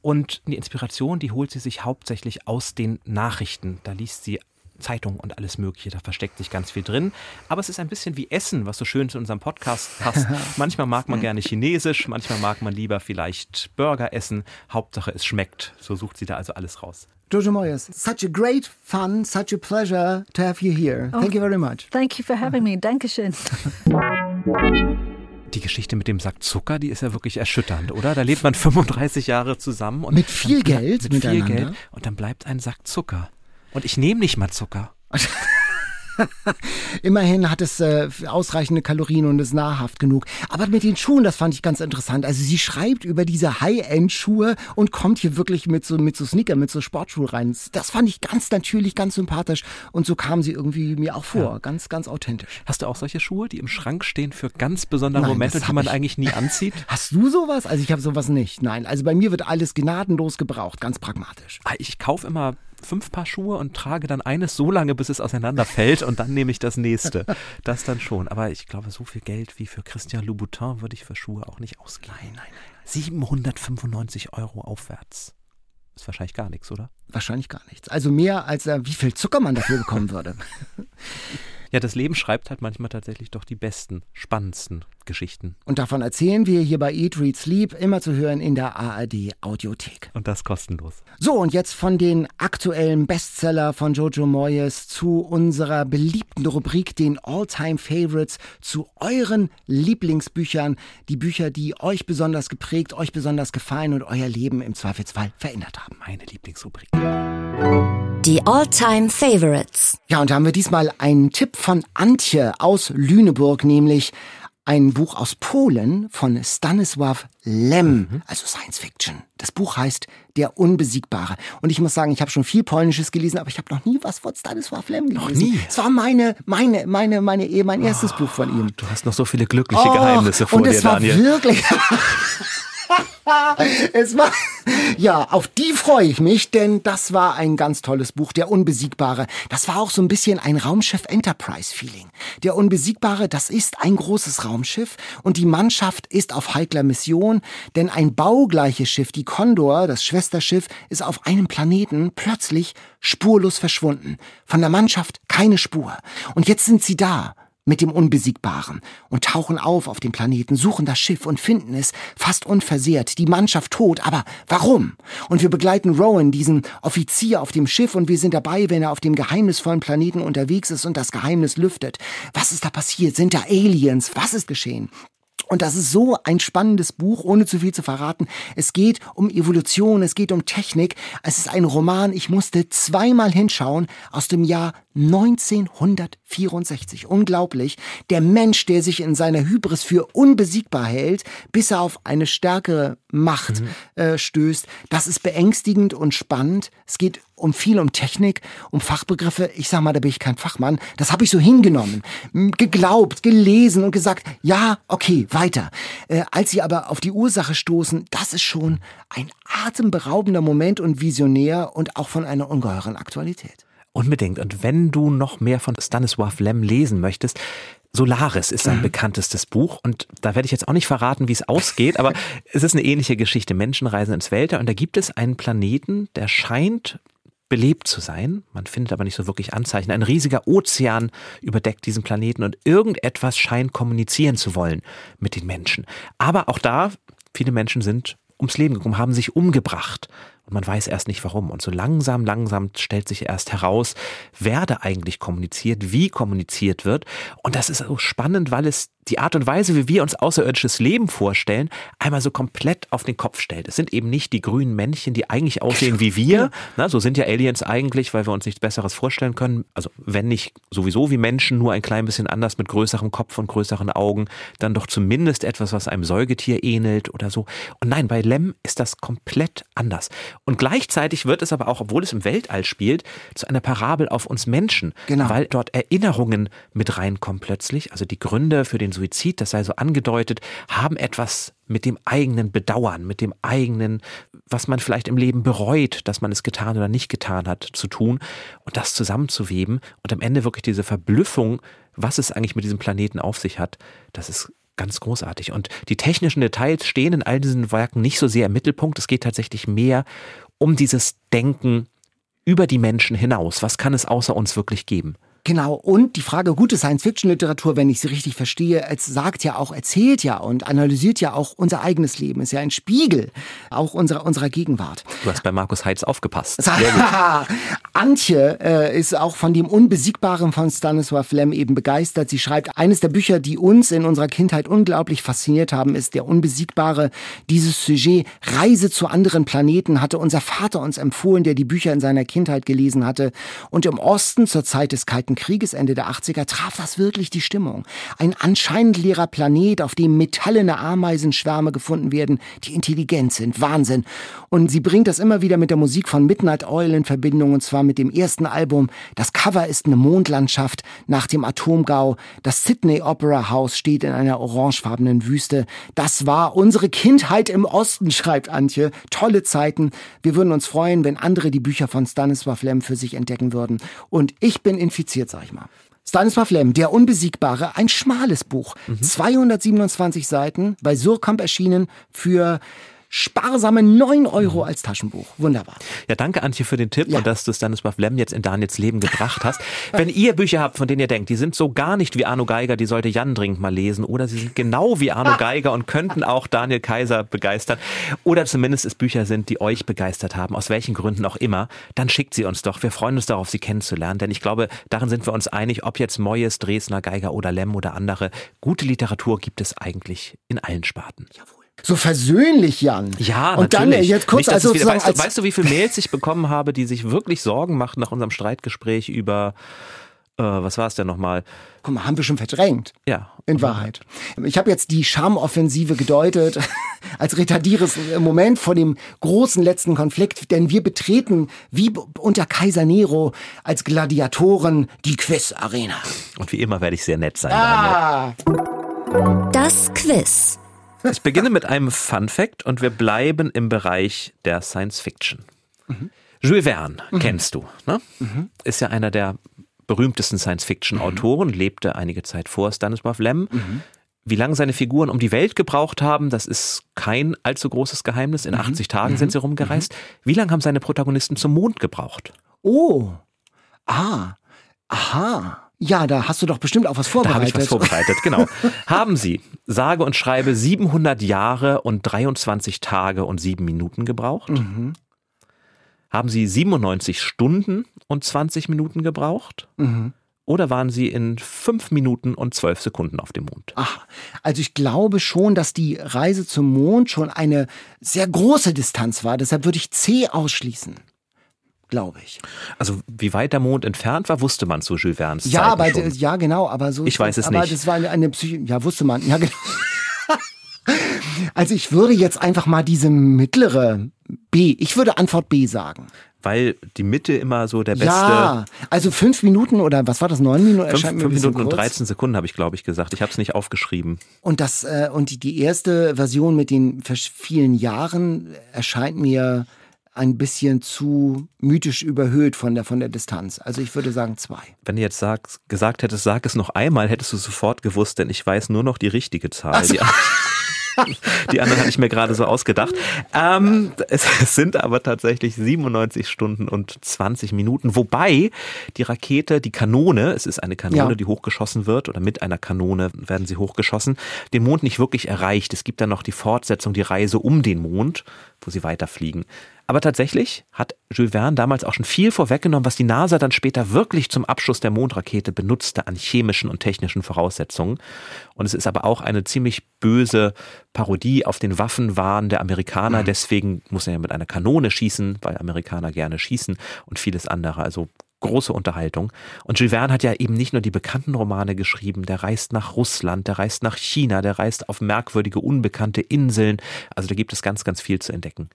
Und die Inspiration, die holt sie sich hauptsächlich aus den Nachrichten. Da liest sie Zeitung und alles Mögliche, da versteckt sich ganz viel drin. Aber es ist ein bisschen wie Essen, was so schön zu unserem Podcast passt. manchmal mag man gerne Chinesisch, manchmal mag man lieber vielleicht Burger essen. Hauptsache es schmeckt. So sucht sie da also alles raus. Jojo Moyes, such a great fun, such a pleasure to have you here. Thank you very much. Thank you for having me. Dankeschön. Die Geschichte mit dem Sack Zucker, die ist ja wirklich erschütternd, oder? Da lebt man 35 Jahre zusammen und Mit viel Geld mit viel miteinander. Geld und dann bleibt ein Sack Zucker. Und ich nehme nicht mal Zucker. Immerhin hat es äh, ausreichende Kalorien und ist nahrhaft genug. Aber mit den Schuhen, das fand ich ganz interessant. Also sie schreibt über diese High-End-Schuhe und kommt hier wirklich mit so, mit so Sneaker, mit so Sportschuhen rein. Das fand ich ganz natürlich, ganz sympathisch. Und so kam sie irgendwie mir auch vor. Ganz, ganz authentisch. Hast du auch solche Schuhe, die im Schrank stehen für ganz besondere Nein, Momente, die man ich- eigentlich nie anzieht? Hast du sowas? Also ich habe sowas nicht. Nein, also bei mir wird alles gnadenlos gebraucht, ganz pragmatisch. Ah, Ich kaufe immer fünf Paar Schuhe und trage dann eines so lange, bis es auseinanderfällt und dann nehme ich das nächste. Das dann schon. Aber ich glaube, so viel Geld wie für Christian Louboutin würde ich für Schuhe auch nicht ausgeben. Nein, nein, nein. 795 Euro aufwärts. Ist wahrscheinlich gar nichts, oder? Wahrscheinlich gar nichts. Also mehr als äh, wie viel Zucker man dafür bekommen würde. Ja, das Leben schreibt halt manchmal tatsächlich doch die besten, spannendsten Geschichten. Und davon erzählen wir hier bei Eat, Read, Sleep, immer zu hören in der ARD Audiothek. Und das kostenlos. So, und jetzt von den aktuellen Bestseller von Jojo Moyes zu unserer beliebten Rubrik, den All-Time Favorites, zu euren Lieblingsbüchern, die Bücher, die euch besonders geprägt, euch besonders gefallen und euer Leben im Zweifelsfall verändert haben. Meine Lieblingsrubrik. Die All-Time Favorites. Ja, und da haben wir diesmal einen Tipp von Antje aus Lüneburg, nämlich ein Buch aus Polen von Stanisław Lem, mhm. also Science Fiction. Das Buch heißt Der Unbesiegbare. Und ich muss sagen, ich habe schon viel Polnisches gelesen, aber ich habe noch nie was von Stanisław Lem gelesen. Noch nie? Es war meine, meine, meine, meine Ehe, mein erstes oh, Buch von ihm. Du hast noch so viele glückliche oh, Geheimnisse vor und dir, es war Daniel. Wirklich. es war, ja, auf die freue ich mich, denn das war ein ganz tolles Buch, Der Unbesiegbare. Das war auch so ein bisschen ein Raumschiff Enterprise Feeling. Der Unbesiegbare, das ist ein großes Raumschiff und die Mannschaft ist auf heikler Mission, denn ein baugleiches Schiff, die Condor, das Schwesterschiff, ist auf einem Planeten plötzlich spurlos verschwunden. Von der Mannschaft keine Spur. Und jetzt sind sie da mit dem Unbesiegbaren und tauchen auf auf dem Planeten, suchen das Schiff und finden es fast unversehrt, die Mannschaft tot, aber warum? Und wir begleiten Rowan, diesen Offizier auf dem Schiff und wir sind dabei, wenn er auf dem geheimnisvollen Planeten unterwegs ist und das Geheimnis lüftet. Was ist da passiert? Sind da Aliens? Was ist geschehen? Und das ist so ein spannendes Buch, ohne zu viel zu verraten. Es geht um Evolution, es geht um Technik. Es ist ein Roman, ich musste zweimal hinschauen, aus dem Jahr 1964. Unglaublich. Der Mensch, der sich in seiner Hybris für unbesiegbar hält, bis er auf eine stärkere Macht mhm. äh, stößt. Das ist beängstigend und spannend. Es geht um viel um Technik, um Fachbegriffe. Ich sag mal, da bin ich kein Fachmann. Das habe ich so hingenommen, geglaubt, gelesen und gesagt, ja, okay, weiter. Äh, als sie aber auf die Ursache stoßen, das ist schon ein atemberaubender Moment und visionär und auch von einer ungeheuren Aktualität. Unbedingt. Und wenn du noch mehr von Stanisław Lem lesen möchtest, Solaris ist sein mhm. bekanntestes Buch und da werde ich jetzt auch nicht verraten, wie es ausgeht, aber es ist eine ähnliche Geschichte. Menschen reisen ins Weltall und da gibt es einen Planeten, der scheint belebt zu sein. Man findet aber nicht so wirklich Anzeichen. Ein riesiger Ozean überdeckt diesen Planeten und irgendetwas scheint kommunizieren zu wollen mit den Menschen. Aber auch da, viele Menschen sind ums Leben gekommen, haben sich umgebracht. Und man weiß erst nicht warum. Und so langsam, langsam stellt sich erst heraus, wer da eigentlich kommuniziert, wie kommuniziert wird. Und das ist so spannend, weil es die Art und Weise, wie wir uns außerirdisches Leben vorstellen, einmal so komplett auf den Kopf stellt. Es sind eben nicht die grünen Männchen, die eigentlich aussehen wie wir. Na, so sind ja Aliens eigentlich, weil wir uns nichts Besseres vorstellen können. Also wenn nicht sowieso wie Menschen, nur ein klein bisschen anders mit größerem Kopf und größeren Augen, dann doch zumindest etwas, was einem Säugetier ähnelt oder so. Und nein, bei Lem ist das komplett anders. Und gleichzeitig wird es aber auch, obwohl es im Weltall spielt, zu einer Parabel auf uns Menschen. Genau. Weil dort Erinnerungen mit reinkommen plötzlich. Also die Gründe für den den Suizid, das sei so angedeutet, haben etwas mit dem eigenen Bedauern, mit dem eigenen, was man vielleicht im Leben bereut, dass man es getan oder nicht getan hat, zu tun und das zusammenzuweben und am Ende wirklich diese Verblüffung, was es eigentlich mit diesem Planeten auf sich hat, das ist ganz großartig. Und die technischen Details stehen in all diesen Werken nicht so sehr im Mittelpunkt. Es geht tatsächlich mehr um dieses Denken über die Menschen hinaus. Was kann es außer uns wirklich geben? Genau, und die Frage gute Science-Fiction-Literatur, wenn ich sie richtig verstehe, es sagt ja auch, erzählt ja und analysiert ja auch unser eigenes Leben, ist ja ein Spiegel auch unserer, unserer Gegenwart. Du hast bei Markus Heitz aufgepasst. Antje äh, ist auch von dem Unbesiegbaren von Stanislaw Lem eben begeistert. Sie schreibt, eines der Bücher, die uns in unserer Kindheit unglaublich fasziniert haben, ist Der Unbesiegbare. Dieses Sujet Reise zu anderen Planeten hatte unser Vater uns empfohlen, der die Bücher in seiner Kindheit gelesen hatte. Und im Osten zur Zeit des Kalten Kalten Krieges Ende der 80er traf das wirklich die Stimmung. Ein anscheinend leerer Planet, auf dem metallene Ameisenschwärme gefunden werden, die intelligent sind. Wahnsinn. Und sie bringt das immer wieder mit der Musik von Midnight Oil in Verbindung, und zwar mit dem ersten Album. Das Cover ist eine Mondlandschaft nach dem Atomgau. Das Sydney Opera House steht in einer orangefarbenen Wüste. Das war unsere Kindheit im Osten, schreibt Antje. Tolle Zeiten. Wir würden uns freuen, wenn andere die Bücher von Stanislav Lem für sich entdecken würden. Und ich bin infiziert, sag ich mal. Stanislav Lem, Der Unbesiegbare, ein schmales Buch. Mhm. 227 Seiten, bei Surkamp erschienen für sparsame 9 Euro als Taschenbuch. Wunderbar. Ja, danke Antje für den Tipp ja. und dass du Stanislav Lem jetzt in Daniels Leben gebracht hast. Wenn ihr Bücher habt, von denen ihr denkt, die sind so gar nicht wie Arno Geiger, die sollte Jan dringend mal lesen oder sie sind genau wie Arno Geiger und könnten auch Daniel Kaiser begeistern oder zumindest es Bücher sind, die euch begeistert haben, aus welchen Gründen auch immer, dann schickt sie uns doch. Wir freuen uns darauf, sie kennenzulernen, denn ich glaube, darin sind wir uns einig, ob jetzt Moyes, Dresdner, Geiger oder Lem oder andere, gute Literatur gibt es eigentlich in allen Sparten. Jawohl so versöhnlich, Jan. Ja, und natürlich. dann jetzt kurz Nicht, also wieder, weißt, du, weißt du, wie viele Mails ich bekommen habe, die sich wirklich Sorgen machten nach unserem Streitgespräch über äh, was war es denn nochmal? Guck mal, haben wir schon verdrängt. Ja. In Wahrheit. Ich habe jetzt die Charmoffensive gedeutet als retardieres Moment vor dem großen letzten Konflikt, denn wir betreten wie unter Kaiser Nero als Gladiatoren die Quiz-Arena. Und wie immer werde ich sehr nett sein. Ah. Das Quiz. Ich beginne mit einem Fun Fact und wir bleiben im Bereich der Science Fiction. Mhm. Jules Verne mhm. kennst du, ne? Mhm. Ist ja einer der berühmtesten Science-Fiction-Autoren, mhm. lebte einige Zeit vor Stanislav Lem. Mhm. Wie lange seine Figuren um die Welt gebraucht haben, das ist kein allzu großes Geheimnis. In 80 mhm. Tagen sind sie rumgereist. Wie lange haben seine Protagonisten zum Mond gebraucht? Oh, ah, aha. Ja, da hast du doch bestimmt auch was vorbereitet. Da habe ich was vorbereitet, genau. haben Sie, sage und schreibe, 700 Jahre und 23 Tage und 7 Minuten gebraucht? Mhm. Haben Sie 97 Stunden und 20 Minuten gebraucht? Mhm. Oder waren Sie in 5 Minuten und 12 Sekunden auf dem Mond? Ach, also ich glaube schon, dass die Reise zum Mond schon eine sehr große Distanz war. Deshalb würde ich C ausschließen glaube ich. Also wie weit der Mond entfernt war, wusste man zu Jules Verne's Ja, aber schon. ja genau, aber so. Ich weiß es aber nicht. Das war eine, eine Psyche. Ja, wusste man. Ja, genau. also ich würde jetzt einfach mal diese mittlere B. Ich würde Antwort B sagen weil die Mitte immer so der beste. Ja, also fünf Minuten oder was war das, neun Minuten? Fünf, fünf Minuten kurz. und 13 Sekunden habe ich, glaube ich, gesagt. Ich habe es nicht aufgeschrieben. Und das äh, und die, die erste Version mit den vielen Jahren erscheint mir ein bisschen zu mythisch überhöht von der, von der Distanz. Also ich würde sagen zwei. Wenn du jetzt sagst, gesagt hättest, sag es noch einmal, hättest du sofort gewusst, denn ich weiß nur noch die richtige Zahl. So. Die, die anderen hatte ich mir gerade so ausgedacht. Ähm, es, sind aber tatsächlich 97 Stunden und 20 Minuten, wobei die Rakete, die Kanone, es ist eine Kanone, ja. die hochgeschossen wird, oder mit einer Kanone werden sie hochgeschossen, den Mond nicht wirklich erreicht. Es gibt dann noch die Fortsetzung, die Reise um den Mond, wo sie weiterfliegen. Aber tatsächlich hat Jules Verne damals auch schon viel vorweggenommen, was die NASA dann später wirklich zum Abschuss der Mondrakete benutzte an chemischen und technischen Voraussetzungen. Und es ist aber auch eine ziemlich böse Parodie auf den Waffenwahn der Amerikaner. Mhm. Deswegen muss er ja mit einer Kanone schießen, weil Amerikaner gerne schießen und vieles andere. Also große Unterhaltung. Und Jules Verne hat ja eben nicht nur die bekannten Romane geschrieben, der reist nach Russland, der reist nach China, der reist auf merkwürdige, unbekannte Inseln. Also da gibt es ganz, ganz viel zu entdecken.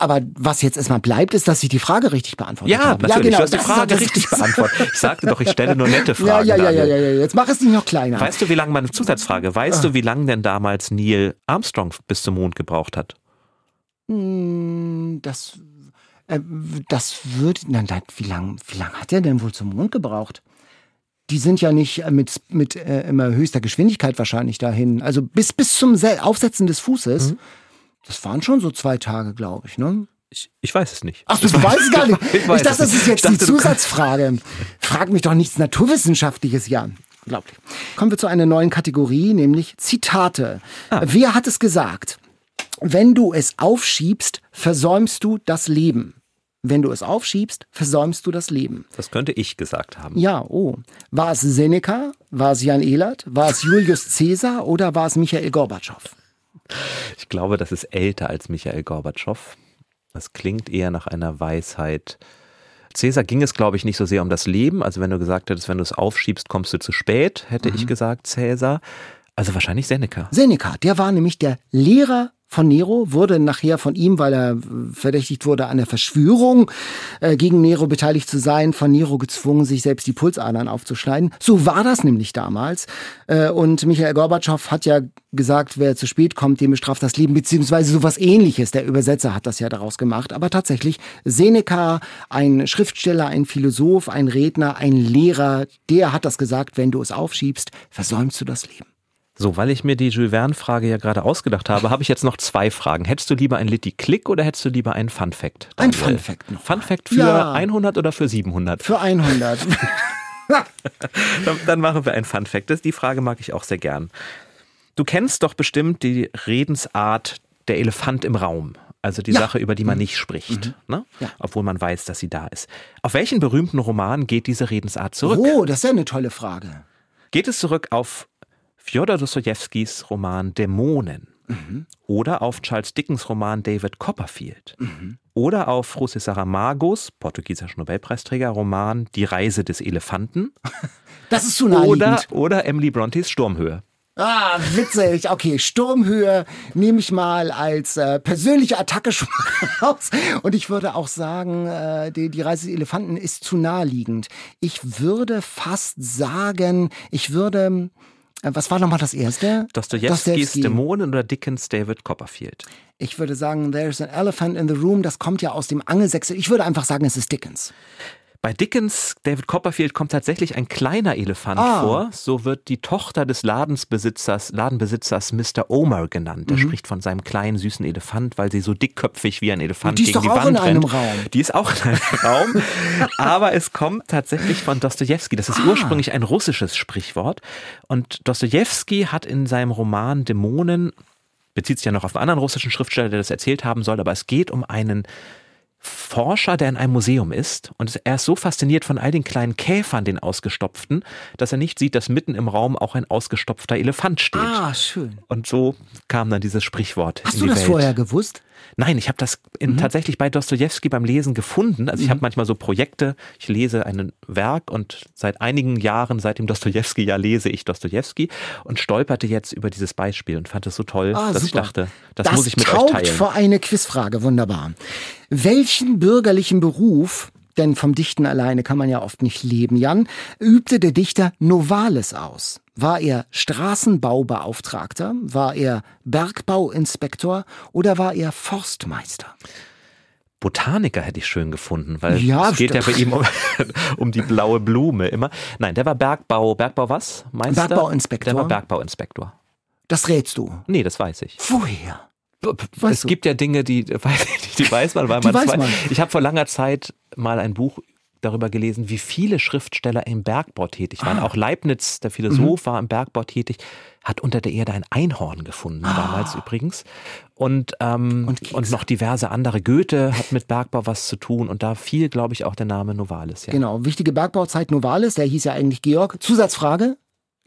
Aber was jetzt erstmal bleibt, ist, dass ich die Frage richtig beantwortet ja, habe. Natürlich. Ja, genau. Du hast die Frage richtig beantwortet. Ich sagte doch, ich stelle nur nette Fragen. Ja, ja, ja, ja, ja, Jetzt mach es nicht noch kleiner. Weißt du, wie lange meine Zusatzfrage? Weißt du, wie lange denn damals Neil Armstrong bis zum Mond gebraucht hat? Hm, das, das wird, na, wie lange, wie lang hat er denn wohl zum Mond gebraucht? Die sind ja nicht äh, mit, mit äh, immer höchster Geschwindigkeit wahrscheinlich dahin. Also bis, bis zum Aufsetzen des Fußes. Mhm das waren schon so zwei Tage, glaube ich, ne? Ich, ich weiß es nicht. Ach, du weißt es gar nicht. Ich, ich dachte, das ist jetzt dachte, die Zusatzfrage. Frag mich doch nichts Naturwissenschaftliches, Jan. Unglaublich. Kommen wir zu einer neuen Kategorie, nämlich Zitate. Ah. Wer hat es gesagt? Wenn du es aufschiebst, versäumst du das Leben. Wenn du es aufschiebst, versäumst du das Leben. Das könnte ich gesagt haben. Ja, oh. War es Seneca? War es Jan Ehlert? War es Julius Caesar? Oder war es Michael Gorbatschow? Ich glaube, das ist älter als Michael Gorbatschow. Das klingt eher nach einer Weisheit Cäsar ging es, glaube ich, nicht so sehr um das Leben. Also wenn du gesagt hättest, wenn du es aufschiebst, kommst du zu spät, hätte mhm. ich gesagt Cäsar. Also wahrscheinlich Seneca. Seneca, der war nämlich der Lehrer von Nero, wurde nachher von ihm, weil er verdächtigt wurde, an der Verschwörung äh, gegen Nero beteiligt zu sein, von Nero gezwungen, sich selbst die Pulsadern aufzuschneiden. So war das nämlich damals. Äh, und Michael Gorbatschow hat ja gesagt, wer zu spät kommt, dem bestraft das Leben, beziehungsweise sowas ähnliches. Der Übersetzer hat das ja daraus gemacht. Aber tatsächlich, Seneca, ein Schriftsteller, ein Philosoph, ein Redner, ein Lehrer, der hat das gesagt, wenn du es aufschiebst, versäumst du das Leben. So, weil ich mir die Jules Verne-Frage ja gerade ausgedacht habe, habe ich jetzt noch zwei Fragen. Hättest du lieber ein Litty Click oder hättest du lieber einen Fun Fact? Ein Fun Fact noch. Fun Fact für ja. 100 oder für 700? Für 100. dann, machen wir ein Fun Fact. Das, die Frage mag ich auch sehr gern. Du kennst doch bestimmt die Redensart der Elefant im Raum. Also die ja. Sache, über die man mhm. nicht spricht, mhm. ne? ja. obwohl man weiß, dass sie da ist. Auf welchen berühmten Roman geht diese Redensart zurück? Oh, das ist ja eine tolle Frage. Geht es zurück auf Fjodor Dostojewskis Roman Dämonen mhm. oder auf Charles Dickens Roman David Copperfield mhm. oder auf José Saramagos, portugiesischer Nobelpreisträger, Roman Die Reise des Elefanten. Das ist zu naheliegend. Oder, oder Emily Brontes Sturmhöhe. Ah, witzig. Okay, Sturmhöhe nehme ich mal als äh, persönliche Attacke schon mal raus. Und ich würde auch sagen, äh, die, die Reise des Elefanten ist zu naheliegend. Ich würde fast sagen, ich würde was war nochmal das erste? Dostojewskis Dämonen oder Dickens David Copperfield? Ich würde sagen, There's an Elephant in the Room. Das kommt ja aus dem Angelsächsischen. Ich würde einfach sagen, es ist Dickens. Bei Dickens, David Copperfield, kommt tatsächlich ein kleiner Elefant ah. vor. So wird die Tochter des Ladensbesitzers, Ladenbesitzers Mr. Omer genannt. Der mhm. spricht von seinem kleinen süßen Elefant, weil sie so dickköpfig wie ein Elefant die gegen die Wand rennt. Die ist doch auch in einem Raum. Die ist auch in einem Raum. Aber es kommt tatsächlich von Dostoevsky. Das ist ah. ursprünglich ein russisches Sprichwort. Und Dostoevsky hat in seinem Roman Dämonen bezieht sich ja noch auf einen anderen russischen Schriftsteller, der das erzählt haben soll, aber es geht um einen Forscher, der in einem Museum ist und er ist so fasziniert von all den kleinen Käfern, den ausgestopften, dass er nicht sieht, dass mitten im Raum auch ein ausgestopfter Elefant steht. Ah, schön. Und so kam dann dieses Sprichwort. Hast du das Welt. vorher gewusst? Nein, ich habe das in, mhm. tatsächlich bei Dostoevsky beim Lesen gefunden. Also ich mhm. habe manchmal so Projekte, ich lese ein Werk und seit einigen Jahren, seit dem Dostoevsky ja lese ich Dostoevsky und stolperte jetzt über dieses Beispiel und fand es so toll, ah, dass super. ich dachte, das, das muss ich mit euch teilen. vor eine Quizfrage, wunderbar. Welchen bürgerlichen Beruf denn vom Dichten alleine kann man ja oft nicht leben, Jan, übte der Dichter Novalis aus. War er Straßenbaubeauftragter? War er Bergbauinspektor? Oder war er Forstmeister? Botaniker hätte ich schön gefunden, weil ja, es geht ja bei ihm um, um, die blaue Blume immer. Nein, der war Bergbau, Bergbau was? Meister? Bergbauinspektor. Der war Bergbauinspektor. Das rätst du. Nee, das weiß ich. Woher? Weißt es du? gibt ja Dinge, die, die weiß man, weil man weiß man. Ich habe vor langer Zeit mal ein Buch darüber gelesen, wie viele Schriftsteller im Bergbau tätig waren. Ah. Auch Leibniz, der Philosoph, mhm. war im Bergbau tätig, hat unter der Erde ein Einhorn gefunden, ah. damals übrigens. Und, ähm, und, und, noch diverse andere. Goethe hat mit Bergbau was zu tun und da fiel, glaube ich, auch der Name Novalis. Ja. Genau, wichtige Bergbauzeit Novalis, der hieß ja eigentlich Georg. Zusatzfrage,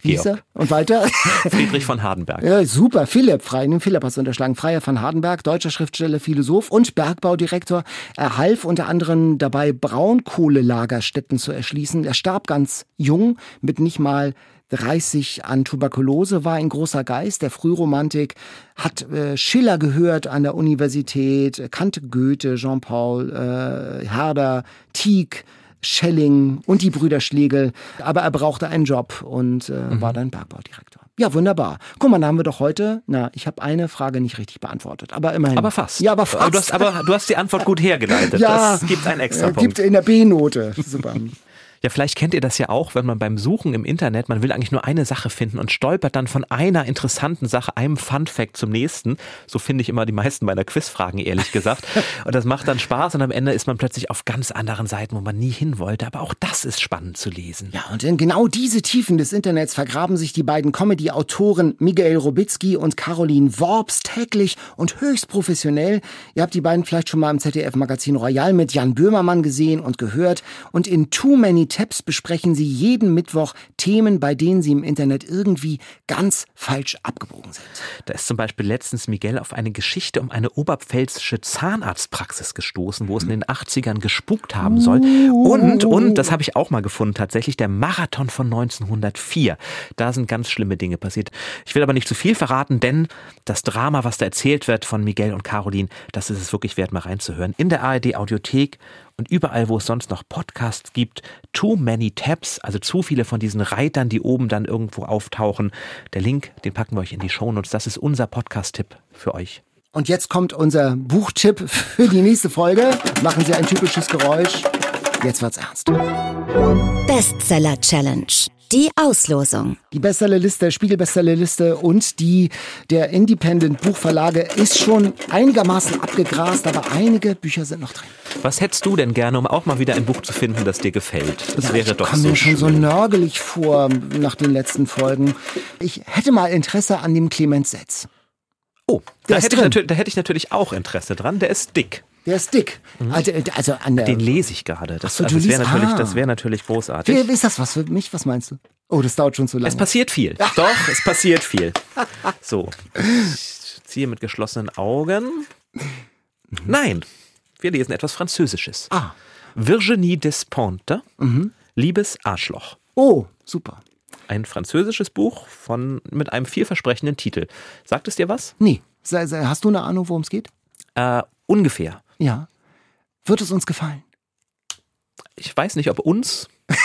Georg. Und weiter? Friedrich von Hardenberg. Ja, super. Philipp, frei, den Philipp hast du unterschlagen. Freier von Hardenberg, deutscher Schriftsteller, Philosoph und Bergbaudirektor. Er half unter anderem dabei, Braunkohlelagerstätten zu erschließen. Er starb ganz jung, mit nicht mal 30 an Tuberkulose, war ein großer Geist der Frühromantik, hat äh, Schiller gehört an der Universität, kannte Goethe, Jean-Paul, äh, Herder, Tieck, Schelling und die Brüder Schlegel. Aber er brauchte einen Job und äh, mhm. war dann Bergbaudirektor. Ja, wunderbar. Guck mal, da haben wir doch heute, na, ich habe eine Frage nicht richtig beantwortet, aber immerhin. Aber fast. Ja, aber fast. Du hast, aber du hast die Antwort gut hergeleitet. ja, das gibt einen extra Punkt. Gibt in der B-Note. Super. Ja, vielleicht kennt ihr das ja auch, wenn man beim Suchen im Internet, man will eigentlich nur eine Sache finden und stolpert dann von einer interessanten Sache, einem Fun Fact zum nächsten. So finde ich immer die meisten meiner Quizfragen, ehrlich gesagt. Und das macht dann Spaß und am Ende ist man plötzlich auf ganz anderen Seiten, wo man nie hin wollte. Aber auch das ist spannend zu lesen. Ja, und in genau diese Tiefen des Internets vergraben sich die beiden Comedy-Autoren Michael Robitzky und Caroline Worps täglich und höchst professionell. Ihr habt die beiden vielleicht schon mal im ZDF-Magazin Royal mit Jan Böhmermann gesehen und gehört. Und in Too Many Tabs besprechen sie jeden Mittwoch Themen, bei denen sie im Internet irgendwie ganz falsch abgebogen sind. Da ist zum Beispiel letztens Miguel auf eine Geschichte um eine oberpfälzische Zahnarztpraxis gestoßen, wo es in den 80ern gespukt haben soll. Und, und, das habe ich auch mal gefunden, tatsächlich der Marathon von 1904. Da sind ganz schlimme Dinge passiert. Ich will aber nicht zu viel verraten, denn das Drama, was da erzählt wird von Miguel und Caroline, das ist es wirklich wert, mal reinzuhören. In der ARD Audiothek und überall, wo es sonst noch Podcasts gibt, too many tabs, also zu viele von diesen Reitern, die oben dann irgendwo auftauchen. Der Link, den packen wir euch in die Shownotes. Das ist unser Podcast-Tipp für euch. Und jetzt kommt unser Buchtipp für die nächste Folge. Machen Sie ein typisches Geräusch. Jetzt wird's ernst. Bestseller Challenge. Die Auslosung. Die Bestsellerliste, Spiegel-Bestsellerliste und die der Independent Buchverlage ist schon einigermaßen abgegrast, aber einige Bücher sind noch drin. Was hättest du denn gerne, um auch mal wieder ein Buch zu finden, das dir gefällt? Das Ja, wäre ich doch komme so mir schon so nörgelig vor nach den letzten Folgen. Ich hätte mal Interesse an dem Clemens Setz. Oh, da hätte, ich da hätte ich natürlich auch Interesse dran. Der ist dick. Der ist dick. Also, also an der. Den lese ich gerade. Das, so, also das wäre natürlich, ah. das wäre natürlich großartig. Wie, ist das was für mich? Was meinst du? Oh, das dauert schon zu lange. Es passiert viel. Doch, es passiert viel. So, ich ziehe mit geschlossenen Augen. Nein, wir lesen etwas Französisches. Ah. Virginie Despontes, Liebes Arschloch. oh, super. Ein französisches Buch von, mit einem vielversprechenden Titel. Sagt es dir was? Nee. Hast du eine Ahnung, worum es geht? Äh, ungefähr. Ja. Wird es uns gefallen? Ich weiß nicht, ob uns.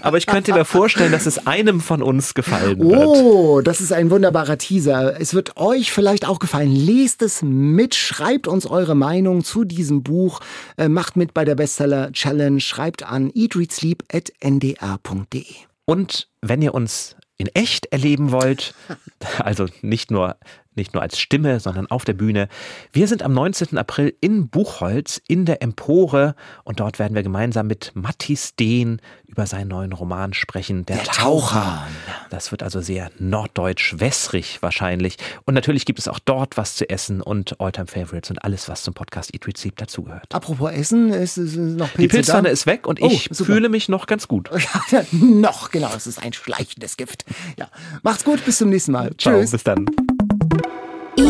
Aber ich könnte mir vorstellen, dass es einem von uns gefallen wird. Oh, das ist ein wunderbarer Teaser. Es wird euch vielleicht auch gefallen. Lest es mit, schreibt uns eure Meinung zu diesem Buch, äh, macht mit bei der Bestseller Challenge, schreibt an eatreadsleep.ndr.de. Und wenn ihr uns in echt erleben wollt, also nicht nur, nicht nur als Stimme, sondern auf der Bühne, wir sind am 19. April in Buchholz in der Empore und dort werden wir gemeinsam mit Mattis Dehn über seinen neuen Roman sprechen, Der, Der Taucher. Das wird also sehr norddeutsch, wässrig wahrscheinlich. Und natürlich gibt es auch dort was zu essen und Alltime Favorites und alles, was zum Podcast Eat Sleep dazugehört. Apropos Essen, ist, ist noch Pilze Die Pilzpfanne ist weg und Oh, ich super. fühle mich noch ganz gut. Ja, noch, genau, es ist ein schleichendes Gift. Ja. Macht's gut, bis zum nächsten Mal. Ciao, Tschüss. bis dann.